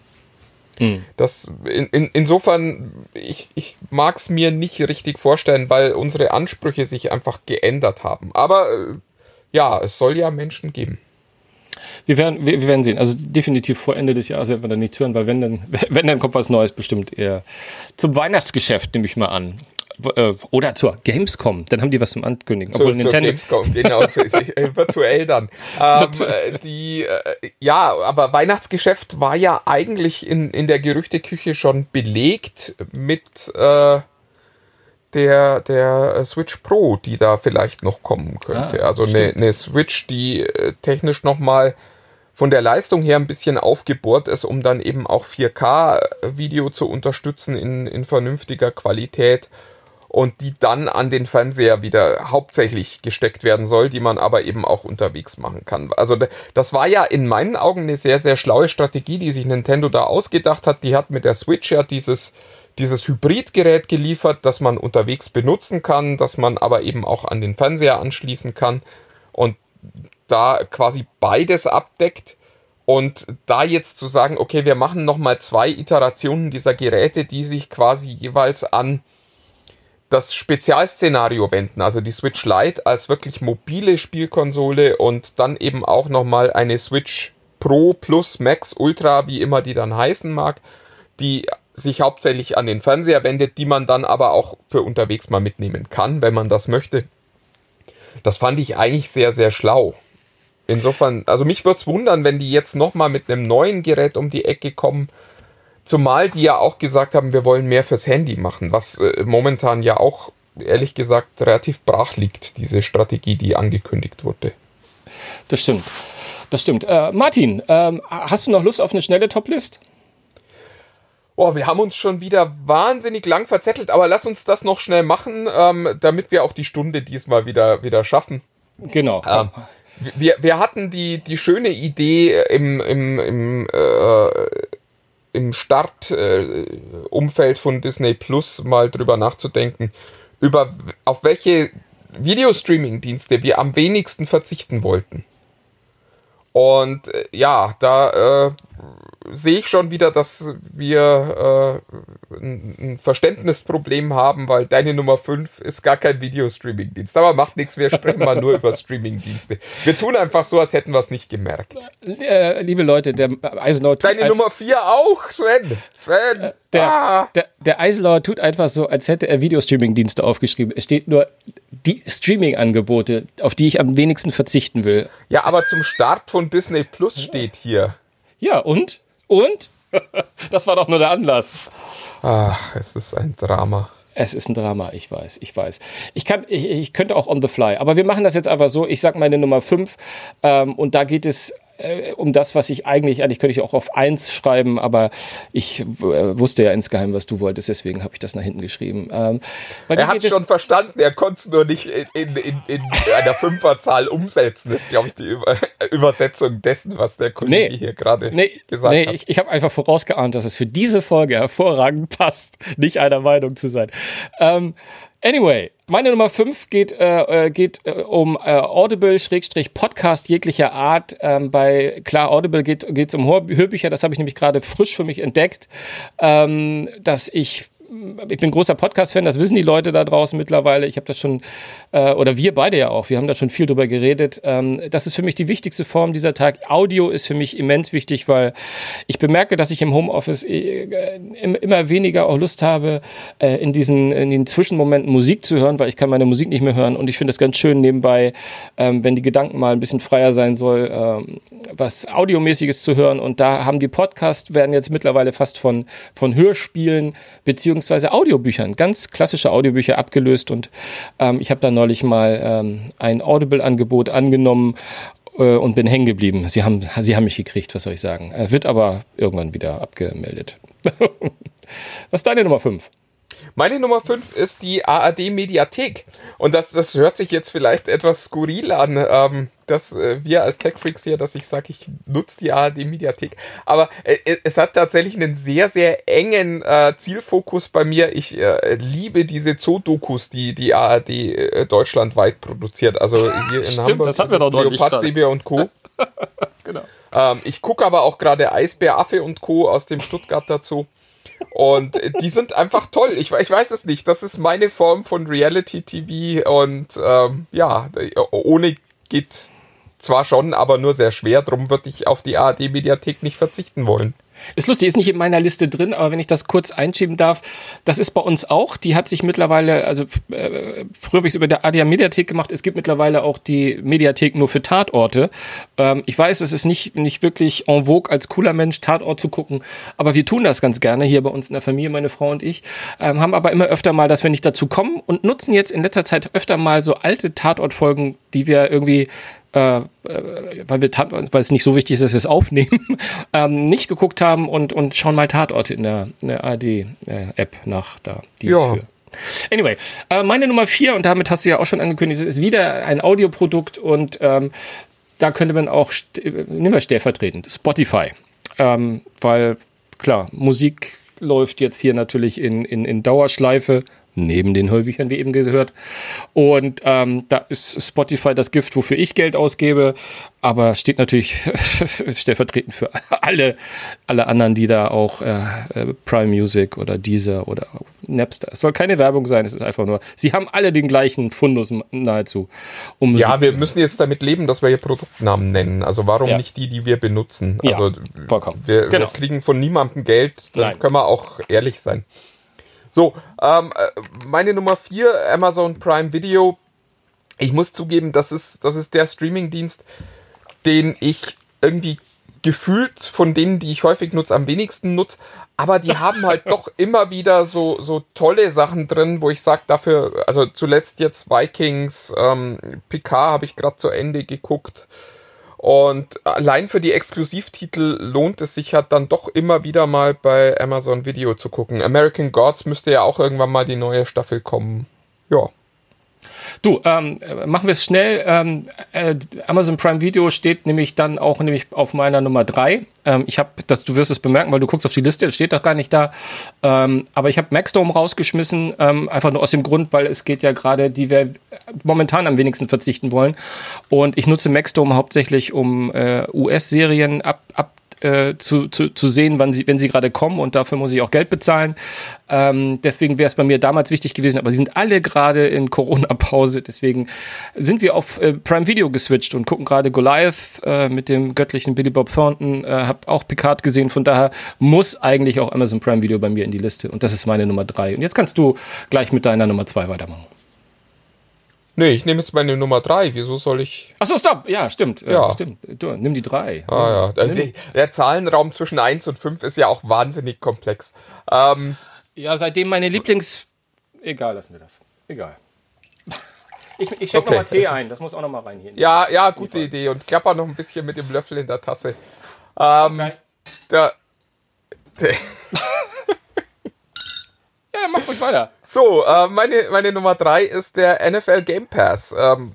Hm. Das in, in, insofern, ich, ich mag es mir nicht richtig vorstellen, weil unsere Ansprüche sich einfach geändert haben. Aber äh, ja, es soll ja Menschen geben. Wir werden, wir, wir, werden sehen. Also definitiv vor Ende des Jahres werden wir dann nichts hören, weil wenn dann, (laughs) wenn dann kommt was Neues bestimmt eher zum Weihnachtsgeschäft, nehme ich mal an. Äh, oder zur Gamescom, dann haben die was zum Ankündigen. Obwohl zur, Nintendo. Zur Gamescom, genau, (laughs) äh, virtuell dann. Ähm, äh, die, äh, ja, aber Weihnachtsgeschäft war ja eigentlich in, in der Gerüchteküche schon belegt mit äh, der, der Switch Pro, die da vielleicht noch kommen könnte. Ah, also eine, eine Switch, die technisch nochmal von der Leistung her ein bisschen aufgebohrt ist, um dann eben auch 4K-Video zu unterstützen in, in vernünftiger Qualität und die dann an den Fernseher wieder hauptsächlich gesteckt werden soll, die man aber eben auch unterwegs machen kann. Also das war ja in meinen Augen eine sehr, sehr schlaue Strategie, die sich Nintendo da ausgedacht hat. Die hat mit der Switch ja dieses, dieses Hybridgerät geliefert, das man unterwegs benutzen kann, das man aber eben auch an den Fernseher anschließen kann und da quasi beides abdeckt. Und da jetzt zu sagen, okay, wir machen nochmal zwei Iterationen dieser Geräte, die sich quasi jeweils an das Spezialszenario wenden, also die Switch Lite als wirklich mobile Spielkonsole und dann eben auch nochmal eine Switch Pro Plus Max Ultra, wie immer die dann heißen mag, die sich hauptsächlich an den Fernseher wendet, die man dann aber auch für unterwegs mal mitnehmen kann, wenn man das möchte. Das fand ich eigentlich sehr, sehr schlau. Insofern, also mich würde es wundern, wenn die jetzt nochmal mit einem neuen Gerät um die Ecke kommen, Zumal die ja auch gesagt haben, wir wollen mehr fürs Handy machen, was äh, momentan ja auch, ehrlich gesagt, relativ brach liegt, diese Strategie, die angekündigt wurde. Das stimmt. Das stimmt. Äh, Martin, ähm, hast du noch Lust auf eine schnelle Toplist? Oh, wir haben uns schon wieder wahnsinnig lang verzettelt, aber lass uns das noch schnell machen, ähm, damit wir auch die Stunde diesmal wieder, wieder schaffen. Genau. Ähm, wir, wir hatten die, die schöne Idee im, im, im äh, im Startumfeld äh, von Disney Plus mal drüber nachzudenken, über auf welche Videostreaming-Dienste wir am wenigsten verzichten wollten. Und äh, ja, da äh, sehe ich schon wieder, dass wir äh, ein, Verständnisproblem haben, weil deine Nummer 5 ist gar kein Videostreaming-Dienst. Aber macht nichts, wir sprechen mal nur über (laughs) Streaming-Dienste. Wir tun einfach so, als hätten wir es nicht gemerkt. Äh, liebe Leute, der Eisenhower Deine Nummer 4 auch, Sven. Sven. Der, ah. der, der Eisenhower tut einfach so, als hätte er Videostreaming-Dienste aufgeschrieben. Es steht nur die Streaming-Angebote, auf die ich am wenigsten verzichten will. Ja, aber zum Start von Disney Plus steht hier. Ja, und? Und? (laughs) das war doch nur der Anlass. Ach, es ist ein Drama. Es ist ein Drama, ich weiß, ich weiß. Ich, kann, ich, ich könnte auch on the fly, aber wir machen das jetzt einfach so. Ich sage meine Nummer 5 ähm, und da geht es äh, um das, was ich eigentlich, eigentlich könnte ich auch auf 1 schreiben, aber ich äh, wusste ja insgeheim, was du wolltest, deswegen habe ich das nach hinten geschrieben. Ähm, er hat es schon verstanden, er konnte es nur nicht in, in, in, einer Fünferzahl umsetzen. Das ist, glaube ich, die Über (laughs) Übersetzung dessen, was der Kollege nee, hier gerade nee, gesagt nee, hat. Ich, ich habe einfach vorausgeahnt, dass es für diese Folge hervorragend passt, nicht einer Meinung zu sein. Ähm, Anyway, meine Nummer 5 geht, äh, äh, geht äh, um äh, Audible-Podcast jeglicher Art. Ähm, bei klar, Audible geht es um Hörbücher, das habe ich nämlich gerade frisch für mich entdeckt, ähm, dass ich ich bin großer Podcast-Fan, das wissen die Leute da draußen mittlerweile. Ich habe das schon, äh, oder wir beide ja auch, wir haben da schon viel drüber geredet. Ähm, das ist für mich die wichtigste Form dieser Tag. Audio ist für mich immens wichtig, weil ich bemerke, dass ich im Homeoffice äh, immer weniger auch Lust habe, äh, in diesen in den Zwischenmomenten Musik zu hören, weil ich kann meine Musik nicht mehr hören und ich finde es ganz schön nebenbei, ähm, wenn die Gedanken mal ein bisschen freier sein soll, ähm, was Audiomäßiges zu hören und da haben die Podcasts werden jetzt mittlerweile fast von, von Hörspielen beziehungsweise Audiobüchern, ganz klassische Audiobücher abgelöst und ähm, ich habe da neulich mal ähm, ein Audible-Angebot angenommen äh, und bin hängen geblieben. Sie haben, sie haben mich gekriegt, was soll ich sagen. Er wird aber irgendwann wieder abgemeldet. (laughs) was ist deine Nummer 5? Meine Nummer 5 ist die ARD Mediathek. Und das, das hört sich jetzt vielleicht etwas skurril an, ähm, dass äh, wir als Tech-Freaks hier, dass ich sage, ich nutze die ARD Mediathek. Aber äh, es hat tatsächlich einen sehr, sehr engen äh, Zielfokus bei mir. Ich äh, liebe diese Zoo-Dokus, die die ARD äh, deutschlandweit produziert. Also (laughs) hier in Stimmt, Hamburg das hatten wir doch Leopard. Seebär und Co. (laughs) Genau. Ähm, ich gucke aber auch gerade Eisbär, Affe und Co. aus dem Stuttgarter Zoo. Und die sind einfach toll. Ich, ich weiß es nicht. Das ist meine Form von Reality-TV. Und ähm, ja, ohne geht zwar schon, aber nur sehr schwer. Drum würde ich auf die ARD-Mediathek nicht verzichten wollen. Ist lustig, ist nicht in meiner Liste drin, aber wenn ich das kurz einschieben darf, das ist bei uns auch. Die hat sich mittlerweile, also äh, früher habe ich es über der ADA Mediathek gemacht. Es gibt mittlerweile auch die Mediathek nur für Tatorte. Ähm, ich weiß, es ist nicht, nicht wirklich en vogue, als cooler Mensch Tatort zu gucken, aber wir tun das ganz gerne hier bei uns in der Familie, meine Frau und ich. Ähm, haben aber immer öfter mal, dass wir nicht dazu kommen und nutzen jetzt in letzter Zeit öfter mal so alte Tatortfolgen, die wir irgendwie äh, äh, weil, wir, weil es nicht so wichtig ist, dass wir es aufnehmen, (laughs) ähm, nicht geguckt haben und, und schauen mal Tatorte in der, in der ARD-App nach da. Die Ja. für. Anyway, äh, meine Nummer vier, und damit hast du ja auch schon angekündigt, ist wieder ein Audioprodukt und ähm, da könnte man auch, äh, nehmen wir stellvertretend, Spotify. Ähm, weil, klar, Musik läuft jetzt hier natürlich in, in, in Dauerschleife, neben den Hörbüchern, wie eben gehört. Und ähm, da ist Spotify das Gift, wofür ich Geld ausgebe, aber steht natürlich (laughs) stellvertretend für alle, alle anderen, die da auch äh, äh, Prime Music oder Deezer oder Napster. Es soll keine Werbung sein, es ist einfach nur, sie haben alle den gleichen Fundus nahezu. Um Ja, wir müssen jetzt damit leben, dass wir hier Produktnamen nennen. Also warum Ja. nicht die, die wir benutzen? Ja, also vollkommen. Wir, Genau. wir kriegen von niemandem Geld, dann Nein. können wir auch ehrlich sein. So, ähm, äh, meine Nummer vier, Amazon Prime Video. Ich muss zugeben, das ist, das ist der Streamingdienst, den ich irgendwie gefühlt von denen, die ich häufig nutze, am wenigsten nutze. Aber die haben halt (laughs) doch immer wieder so, so tolle Sachen drin, wo ich sage, dafür, also zuletzt jetzt Vikings, ähm, Picard habe ich gerade zu Ende geguckt. Und allein für die Exklusivtitel lohnt es sich halt dann doch immer wieder mal bei Amazon Video zu gucken. American Gods müsste ja auch irgendwann mal die neue Staffel kommen. Ja. Du, ähm, äh, machen wir es schnell. Ähm, äh, Amazon Prime Video steht nämlich dann auch nämlich auf meiner Nummer drei. Ähm, ich habe, das, du wirst es bemerken, weil du guckst auf die Liste, es steht doch gar nicht da. Ähm, aber ich habe Maxdome rausgeschmissen, ähm, einfach nur aus dem Grund, weil es geht ja gerade, die wir momentan am wenigsten verzichten wollen. Und ich nutze Maxdome hauptsächlich, um äh, US-Serien ab, ab äh, zu, zu, zu sehen, wann sie, wenn sie gerade kommen und dafür muss ich auch Geld bezahlen. Ähm, deswegen wäre es bei mir damals wichtig gewesen, aber sie sind alle gerade in Corona-Pause, deswegen sind wir auf äh, Prime Video geswitcht und gucken gerade Goliath äh, mit dem göttlichen Billy Bob Thornton, äh, hab auch Picard gesehen, von daher muss eigentlich auch Amazon Prime Video bei mir in die Liste und das ist meine Nummer drei. Und jetzt kannst du gleich mit deiner Nummer zwei weitermachen. Nee, ich nehme jetzt meine Nummer drei. Wieso soll ich. Achso, stopp, ja, stimmt, ja. Ja. stimmt. Du, nimm die drei. Ah ja, der, Nimm- der Zahlenraum zwischen 1 und 5 ist ja auch wahnsinnig komplex. Ähm, Ja, seitdem meine Lieblings. Egal, lassen wir das. Egal. (laughs) Ich, ich schenke Okay. nochmal Tee ein, das muss auch nochmal rein hier. ja, ja, gute Idee. Und klapper noch ein bisschen mit dem Löffel in der Tasse. Ähm, Okay. der, der, (laughs) (laughs) Ja, mach ruhig weiter. So, äh, meine, meine Nummer drei ist der NFL Game Pass. Ähm,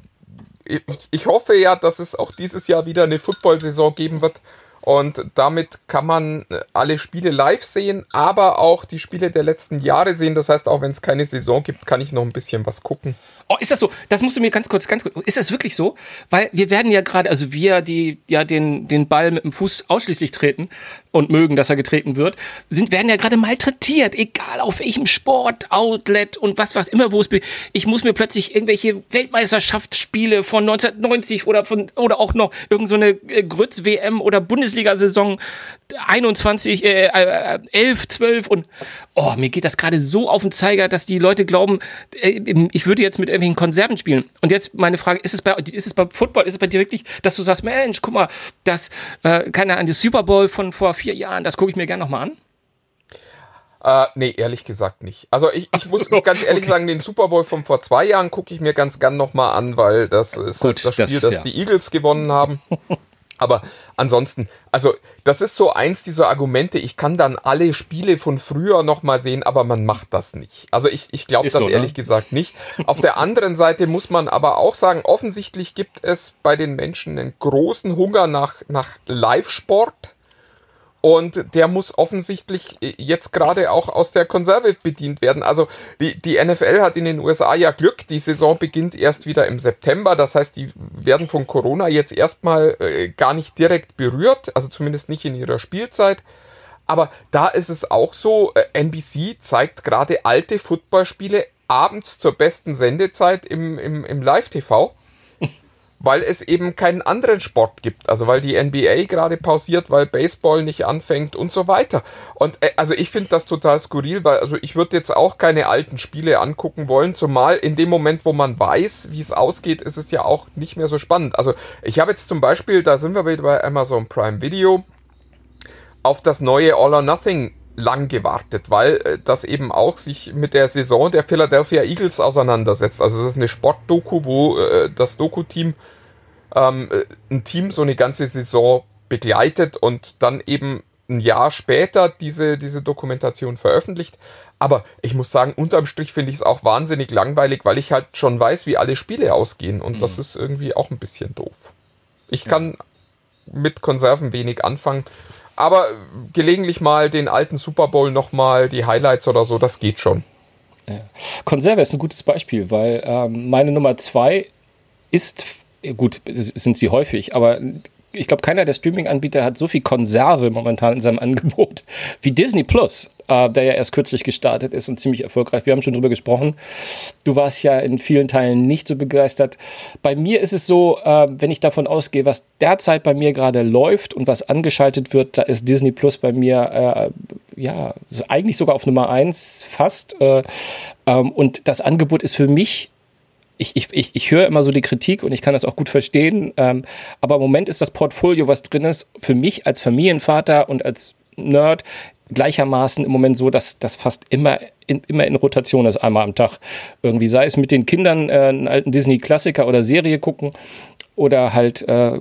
ich, ich hoffe ja, dass es auch dieses Jahr wieder eine Football-Saison geben wird Und damit kann man äh, alle Spiele live sehen, aber auch die Spiele der letzten Jahre sehen. Das heißt, auch wenn es keine Saison gibt, kann ich noch ein bisschen was gucken. Oh, ist das so? Das musst du mir ganz kurz, ganz kurz. Ist das wirklich so? Weil wir werden ja gerade, also wir, die ja den, den Ball mit dem Fuß ausschließlich treten und mögen, dass er getreten wird, sind, werden ja gerade malträtiert, egal auf welchem Sport, Outlet und was, was immer, wo es, ich muss mir plötzlich irgendwelche Weltmeisterschaftsspiele von 1990 oder von, oder auch noch irgendeine so äh, Grütz-WM oder Bundesliga-Saison 21, äh, äh, 11, 12 und, oh, mir geht das gerade so auf den Zeiger, dass die Leute glauben, äh, ich würde jetzt mit irgendwelchen Konserven spielen. Und jetzt meine Frage, ist es bei, ist es bei Football, ist es bei dir wirklich, dass du sagst, Mensch, guck mal, das, äh, keine Ahnung, das Super Bowl von vor vier Jahren, das gucke ich mir gerne nochmal an? Äh, nee, ehrlich gesagt nicht. Also ich, ich muss so, ganz ehrlich okay. sagen, den Super Bowl von vor zwei Jahren gucke ich mir ganz gern nochmal an, weil das ist Gut, das Spiel, das, das ja. die Eagles gewonnen haben. (laughs) Aber ansonsten, also das ist so eins dieser Argumente, ich kann dann alle Spiele von früher nochmal sehen, aber man macht das nicht. Also ich, ich glaube das so, ne? ehrlich ne? gesagt nicht. Auf der anderen Seite muss man aber auch sagen, offensichtlich gibt es bei den Menschen einen großen Hunger nach, nach Live-Sport und der muss offensichtlich äh, jetzt gerade auch aus der Konserve bedient werden. Also die, die NFL hat in den USA ja Glück. Die Saison beginnt erst wieder im September. Das heißt, die werden von Corona jetzt erstmal äh, gar nicht direkt berührt. Also zumindest nicht in ihrer Spielzeit. Aber da ist es auch so, äh, NBC zeigt gerade alte Footballspiele abends zur besten Sendezeit im, im, im Live-TV weil es eben keinen anderen Sport gibt. Also weil die NBA gerade pausiert, weil Baseball nicht anfängt und so weiter. Und äh, also ich finde das total skurril, weil also ich würde jetzt auch keine alten Spiele angucken wollen, zumal in dem Moment, wo man weiß, wie es ausgeht, ist es ja auch nicht mehr so spannend. Also ich habe jetzt zum Beispiel, da sind wir wieder bei Amazon Prime Video, auf das neue All or Nothing lang gewartet, weil äh, das eben auch sich mit der Saison der Philadelphia Eagles auseinandersetzt. Also es ist eine Sportdoku, wo äh, das Doku-Team ähm, äh, ein Team so eine ganze Saison begleitet und dann eben ein Jahr später diese, diese Dokumentation veröffentlicht. Aber ich muss sagen, unterm Strich finde ich es auch wahnsinnig langweilig, weil ich halt schon weiß, wie alle Spiele ausgehen und mhm. das ist irgendwie auch ein bisschen doof. Ich ja. kann mit Konserven wenig anfangen aber gelegentlich mal den alten Super Bowl nochmal, die Highlights oder so, das geht schon. Ja. Konserve ist ein gutes Beispiel, weil ähm, meine Nummer zwei ist, gut, sind sie häufig, aber ich glaube, keiner der Streaming-Anbieter hat so viel Konserve momentan in seinem Angebot wie Disney Plus äh, der ja erst kürzlich gestartet ist und ziemlich erfolgreich. Wir haben schon drüber gesprochen. Du warst ja in vielen Teilen nicht so begeistert. Bei mir ist es so, äh, wenn ich davon ausgehe, was derzeit bei mir gerade läuft und was angeschaltet wird, da ist Disney Plus bei mir äh, ja so eigentlich sogar auf Nummer eins fast. Äh, ähm, und das Angebot ist für mich ich, ich, ich, ich höre immer so die Kritik und ich kann das auch gut verstehen. Ähm, aber im Moment ist das Portfolio, was drin ist, für mich als Familienvater und als Nerd gleichermaßen im Moment so, dass das fast immer in, immer in Rotation ist, einmal am Tag. Irgendwie sei es mit den Kindern äh, einen alten Disney-Klassiker oder Serie gucken oder halt äh,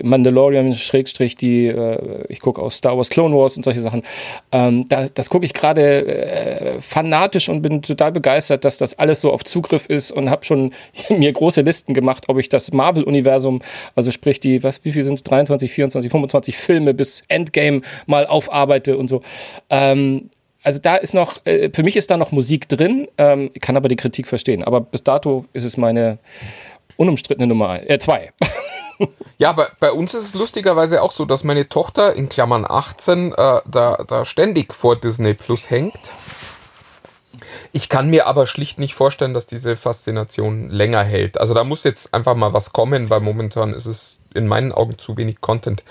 Mandalorian Schrägstrich die äh, ich gucke aus Star Wars Clone Wars und solche Sachen. Ähm, das, das gucke ich gerade äh, fanatisch und bin total begeistert dass das alles so auf Zugriff ist und habe schon (laughs) mir große Listen gemacht ob ich das Marvel Universum also sprich die was wie viel sind es 23 24 25 Filme bis Endgame mal aufarbeite und so ähm, also da ist noch, äh, für mich ist da noch Musik drin, ähm, kann aber die Kritik verstehen. Aber bis dato ist es meine unumstrittene Nummer äh, zwei. (laughs) ja, bei, bei uns ist es lustigerweise auch so, dass meine Tochter in Klammern 18 äh, da, da ständig vor Disney Plus hängt. Ich kann mir aber schlicht nicht vorstellen, dass diese Faszination länger hält. Also da muss jetzt einfach mal was kommen, weil momentan ist es in meinen Augen zu wenig Content.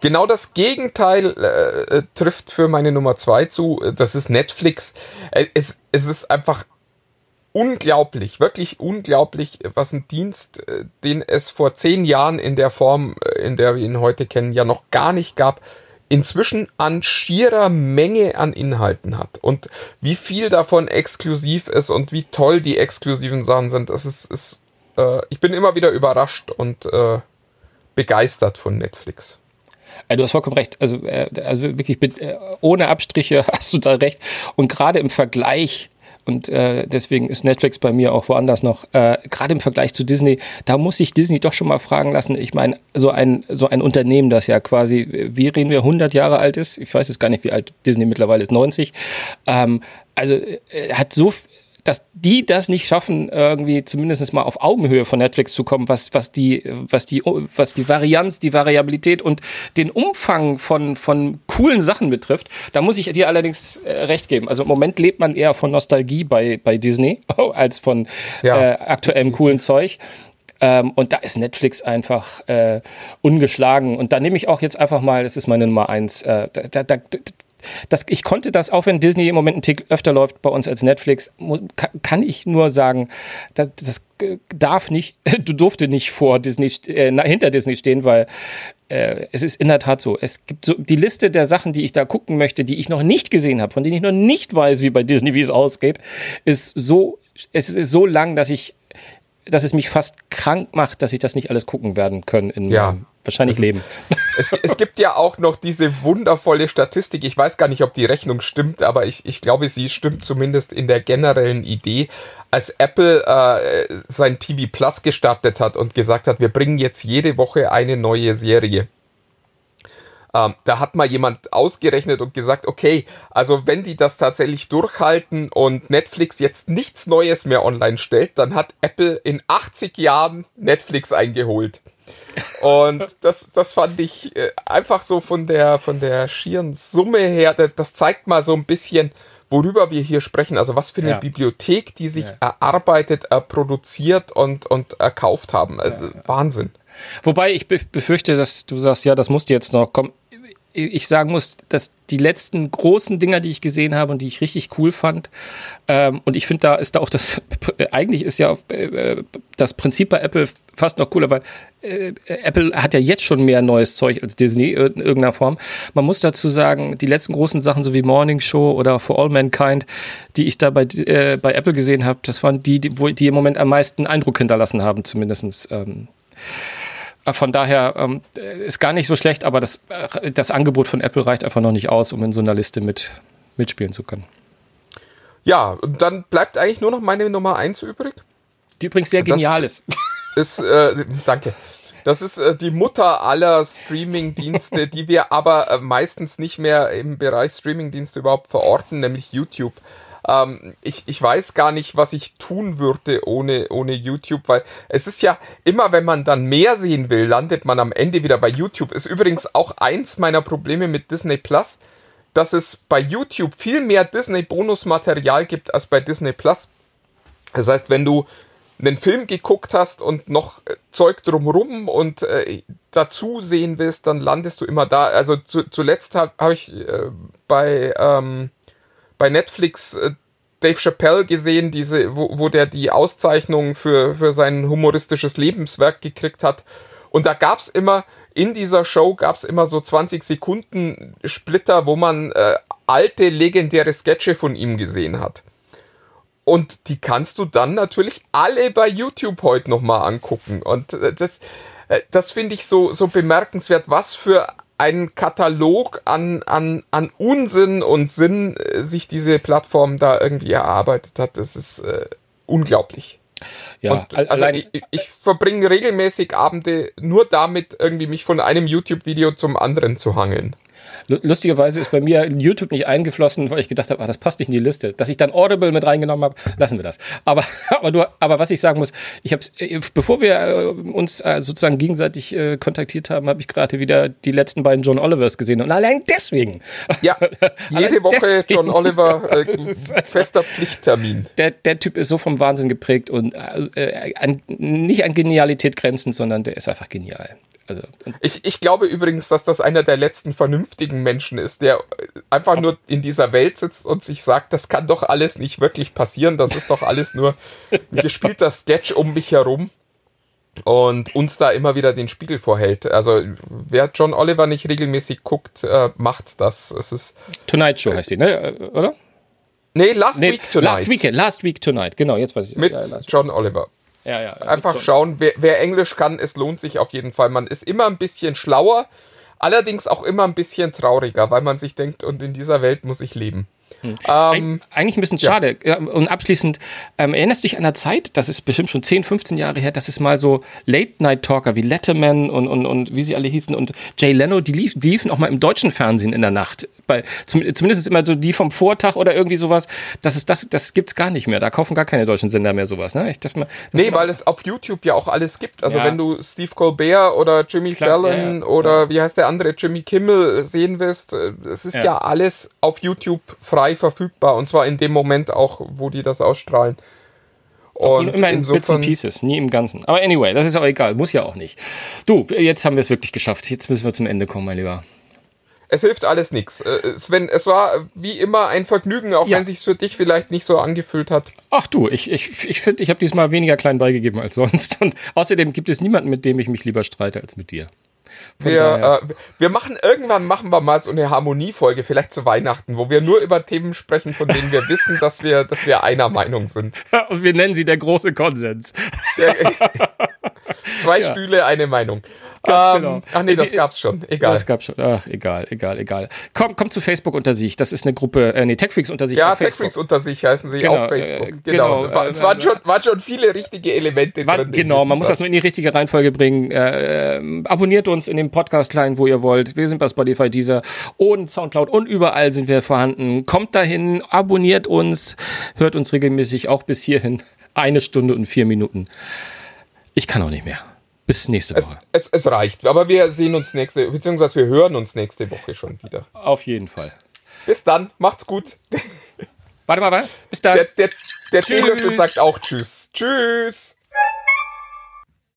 Genau das Gegenteil äh, trifft für meine Nummer zwei zu. Das ist Netflix. Äh, es, es ist einfach unglaublich, wirklich unglaublich, was ein Dienst, äh, den es vor zehn Jahren in der Form, äh, in der wir ihn heute kennen, ja noch gar nicht gab, inzwischen an schierer Menge an Inhalten hat. Und wie viel davon exklusiv ist und wie toll die exklusiven Sachen sind, das ist, ist äh, ich bin immer wieder überrascht und äh, begeistert von Netflix. Du hast vollkommen recht. Also, äh, also wirklich ohne Abstriche (laughs) hast du da recht. Und gerade im Vergleich und äh, deswegen ist Netflix bei mir auch woanders noch, äh, gerade im Vergleich zu Disney, da muss sich Disney doch schon mal fragen lassen. Ich meine, so ein, so ein Unternehmen, das ja quasi, wie reden wir, 100 Jahre alt ist, ich weiß jetzt gar nicht, wie alt Disney mittlerweile ist, 90, ähm, also äh, hat so dass die das nicht schaffen, irgendwie zumindest mal auf Augenhöhe von Netflix zu kommen, was, was die, was die, was die Varianz, die Variabilität und den Umfang von, von coolen Sachen betrifft, da muss ich dir allerdings äh, recht geben. Also im Moment lebt man eher von Nostalgie bei, bei Disney (laughs) als von ja. äh, aktuellem coolen Zeug. Ähm, und da ist Netflix einfach äh, ungeschlagen. Und da nehme ich auch jetzt einfach mal, das ist meine Nummer eins, äh, da, da, das, ich konnte das, auch wenn Disney im Moment einen Tick öfter läuft bei uns als Netflix, kann ich nur sagen, das, das darf nicht, (laughs) du durfte nicht vor Disney, äh, hinter Disney stehen, weil äh, es ist in der Tat so. Es gibt so die Liste der Sachen, die ich da gucken möchte, die ich noch nicht gesehen habe, von denen ich noch nicht weiß, wie bei Disney, wie es ausgeht, ist so, es ist so lang, dass ich dass es mich fast krank macht, dass ich das nicht alles gucken werden können in ja. Wahrscheinlich Leben. (laughs) Es, es, gibt ja auch noch diese wundervolle Statistik. Ich weiß gar nicht, ob die Rechnung stimmt, aber ich, ich glaube, sie stimmt zumindest in der generellen Idee. Als Apple äh, sein TV Plus gestartet hat und gesagt hat, wir bringen jetzt jede Woche eine neue Serie ähm, da hat mal jemand ausgerechnet und gesagt, okay, also wenn die das tatsächlich durchhalten und Netflix jetzt nichts Neues mehr online stellt, dann hat Apple in 80 Jahren Netflix eingeholt. Und das, das fand ich äh, einfach so von der, von der schieren Summe her, das zeigt mal so ein bisschen, worüber wir hier sprechen. Also was für eine ja. Bibliothek, die sich ja. erarbeitet, äh, produziert und, und erkauft haben. Also ja, Wahnsinn. Wobei ich befürchte, dass du sagst, ja, das musste jetzt noch kommen ich sagen muss, dass die letzten großen Dinger, die ich gesehen habe und die ich richtig cool fand, ähm, und ich finde, da ist da auch das, (laughs) eigentlich ist ja äh, das Prinzip bei Apple fast noch cooler, weil äh, Apple hat ja jetzt schon mehr neues Zeug als Disney in irgendeiner Form. Man muss dazu sagen, die letzten großen Sachen, so wie Morning Show oder For All Mankind, die ich da bei, äh, bei Apple gesehen habe, das waren die, die, wo, die im Moment am meisten Eindruck hinterlassen haben, zumindestens. Ähm, äh, von daher ähm, ist gar nicht so schlecht, aber das, äh, das Angebot von Apple reicht einfach noch nicht aus, um in so einer Liste mit, mitspielen zu können. Ja, und dann bleibt eigentlich nur noch meine Nummer 1 übrig. Die übrigens sehr genial das ist. (laughs) ist äh, danke. Das ist äh, die Mutter aller Streaming-Dienste, die wir aber äh, meistens nicht mehr im Bereich Streaming-Dienste überhaupt verorten, nämlich YouTube. Ähm, ich, ich weiß gar nicht, was ich tun würde ohne, ohne YouTube, weil es ist ja immer, wenn man dann mehr sehen will, landet man am Ende wieder bei YouTube. Ist übrigens auch eins meiner Probleme mit Disney Plus, dass es bei YouTube viel mehr Disney-Bonusmaterial gibt als bei Disney Plus. Das heißt, wenn du einen Film geguckt hast und noch äh, Zeug drumrum und äh, dazu sehen willst, dann landest du immer da. Also zu, zuletzt habe hab ich äh, bei ähm, bei Netflix äh, Dave Chappelle gesehen, diese, wo, wo der die Auszeichnung für, für sein humoristisches Lebenswerk gekriegt hat. Und da gab's immer, in dieser Show gab's immer so 20 Sekunden Splitter, wo man äh, alte, legendäre Sketche von ihm gesehen hat. Und die kannst du dann natürlich alle bei YouTube heute nochmal angucken. Und äh, das, äh, das finde ich so, so bemerkenswert, was für ein Katalog an, an, an Unsinn und Sinn äh, sich diese Plattform da irgendwie erarbeitet hat. Das ist äh, unglaublich. Ja, und, also ich, ich verbringe regelmäßig Abende nur damit, irgendwie mich von einem YouTube-Video zum anderen zu hangeln. Lustigerweise ist bei mir YouTube nicht eingeflossen, weil ich gedacht habe, ah, das passt nicht in die Liste. Dass ich dann Audible mit reingenommen habe, lassen wir das. Aber, (laughs) aber, du, aber was ich sagen muss, ich habe äh, bevor wir äh, uns äh, sozusagen gegenseitig kontaktiert haben, habe ich gerade wieder die letzten beiden John Olivers gesehen. Und allein deswegen. Ja, (laughs) jede Woche deswegen. John Oliver, (laughs) äh, fester Pflichttermin. Der, der Typ ist so vom Wahnsinn geprägt und äh, an, nicht an Genialität grenzend, sondern der ist einfach genial. Also, ich, ich glaube übrigens, dass das einer der letzten vernünftigen Menschen ist, der einfach nur in dieser Welt sitzt und sich sagt, das kann doch alles nicht wirklich passieren, das ist doch alles nur (laughs) ein gespielter Sketch um mich herum und uns da immer wieder den Spiegel vorhält. Also wer John Oliver nicht regelmäßig guckt, äh, macht das. Es ist Tonight Show heißt die, ne? Oder? Nee, Last nee, Week Tonight. Last Week, Last Week Tonight, genau, jetzt weiß ich. Mit ja, John Oliver. Ja, ja. Einfach schauen, wer, wer Englisch kann, es lohnt sich auf jeden Fall. Man ist immer ein bisschen schlauer, allerdings auch immer ein bisschen trauriger, weil man sich denkt, und in dieser Welt muss ich leben. Ähm, Eigentlich ein bisschen schade. Ja. Und abschließend, ähm, erinnerst du dich an der Zeit, das ist bestimmt schon 10, 15 Jahre her, dass es mal so Late-Night-Talker wie Letterman und, und, und wie sie alle hießen und Jay Leno, die, lief, die liefen auch mal im deutschen Fernsehen in der Nacht. Bei, zum, zumindest immer so die vom Vortag oder irgendwie sowas. Das ist das, das gibt's gar nicht mehr. Da kaufen gar keine deutschen Sender mehr sowas. Ne? Ich dachte mal, nee, weil es auf YouTube ja auch alles gibt. Also Ja. wenn du Steve Colbert oder Jimmy Klar, Fallon ja, ja. oder wie heißt der andere, Jimmy Kimmel sehen willst, äh, es ist ja. Alles auf YouTube frei verfügbar und zwar in dem Moment auch, wo die das ausstrahlen. Und immer in Bits and Pieces, nie im Ganzen. Aber anyway, das ist auch egal, muss ja auch nicht. Du, jetzt haben wir es wirklich geschafft. Jetzt müssen wir zum Ende kommen, mein Lieber. Es hilft alles nichts. Sven, es war wie immer ein Vergnügen, auch Ja. wenn sich für dich vielleicht nicht so angefühlt hat. Ach du, ich finde, ich, ich, find, ich habe diesmal weniger klein beigegeben als (laughs) sonst. Und außerdem gibt es niemanden, mit dem ich mich lieber streite als mit dir. Von Wir, äh, wir machen irgendwann machen wir mal so eine Harmoniefolge, vielleicht zu Weihnachten, wo wir nur über Themen sprechen, von denen wir (laughs) wissen, dass wir, dass wir einer Meinung sind. (laughs) Und wir nennen sie der große Konsens. Der, zwei Stühle, eine Meinung. Ganz ähm, genau. Ach nee, das gab's schon. Egal. Das gab schon. Ach, egal, egal, egal. Komm, komm zu Facebook unter sich. Das ist eine Gruppe, äh, nee, Techfreaks unter sich ja. Techfreaks unter sich heißen sie Genau, auf Facebook. äh, genau. genau, äh, es waren äh, schon, waren schon viele richtige Elemente War, drin. in genau, man muss das Satz. nur in die richtige Reihenfolge bringen. Äh, ähm, abonniert uns in dem Podcast-Line, wo ihr wollt. Wir sind bei Spotify, Deezer und Soundcloud und überall sind wir vorhanden. Kommt dahin, abonniert uns, hört uns regelmäßig auch bis hierhin. Eine Stunde und vier Minuten. Ich kann auch nicht mehr. Bis nächste Es, Woche. es, es reicht. Aber wir sehen uns nächste, beziehungsweise wir hören uns nächste Woche schon wieder. Auf jeden Fall. Bis dann, macht's gut. Warte mal, warte. Bis dann. Der, der, der. Teelöffel sagt auch Tschüss. Tschüss.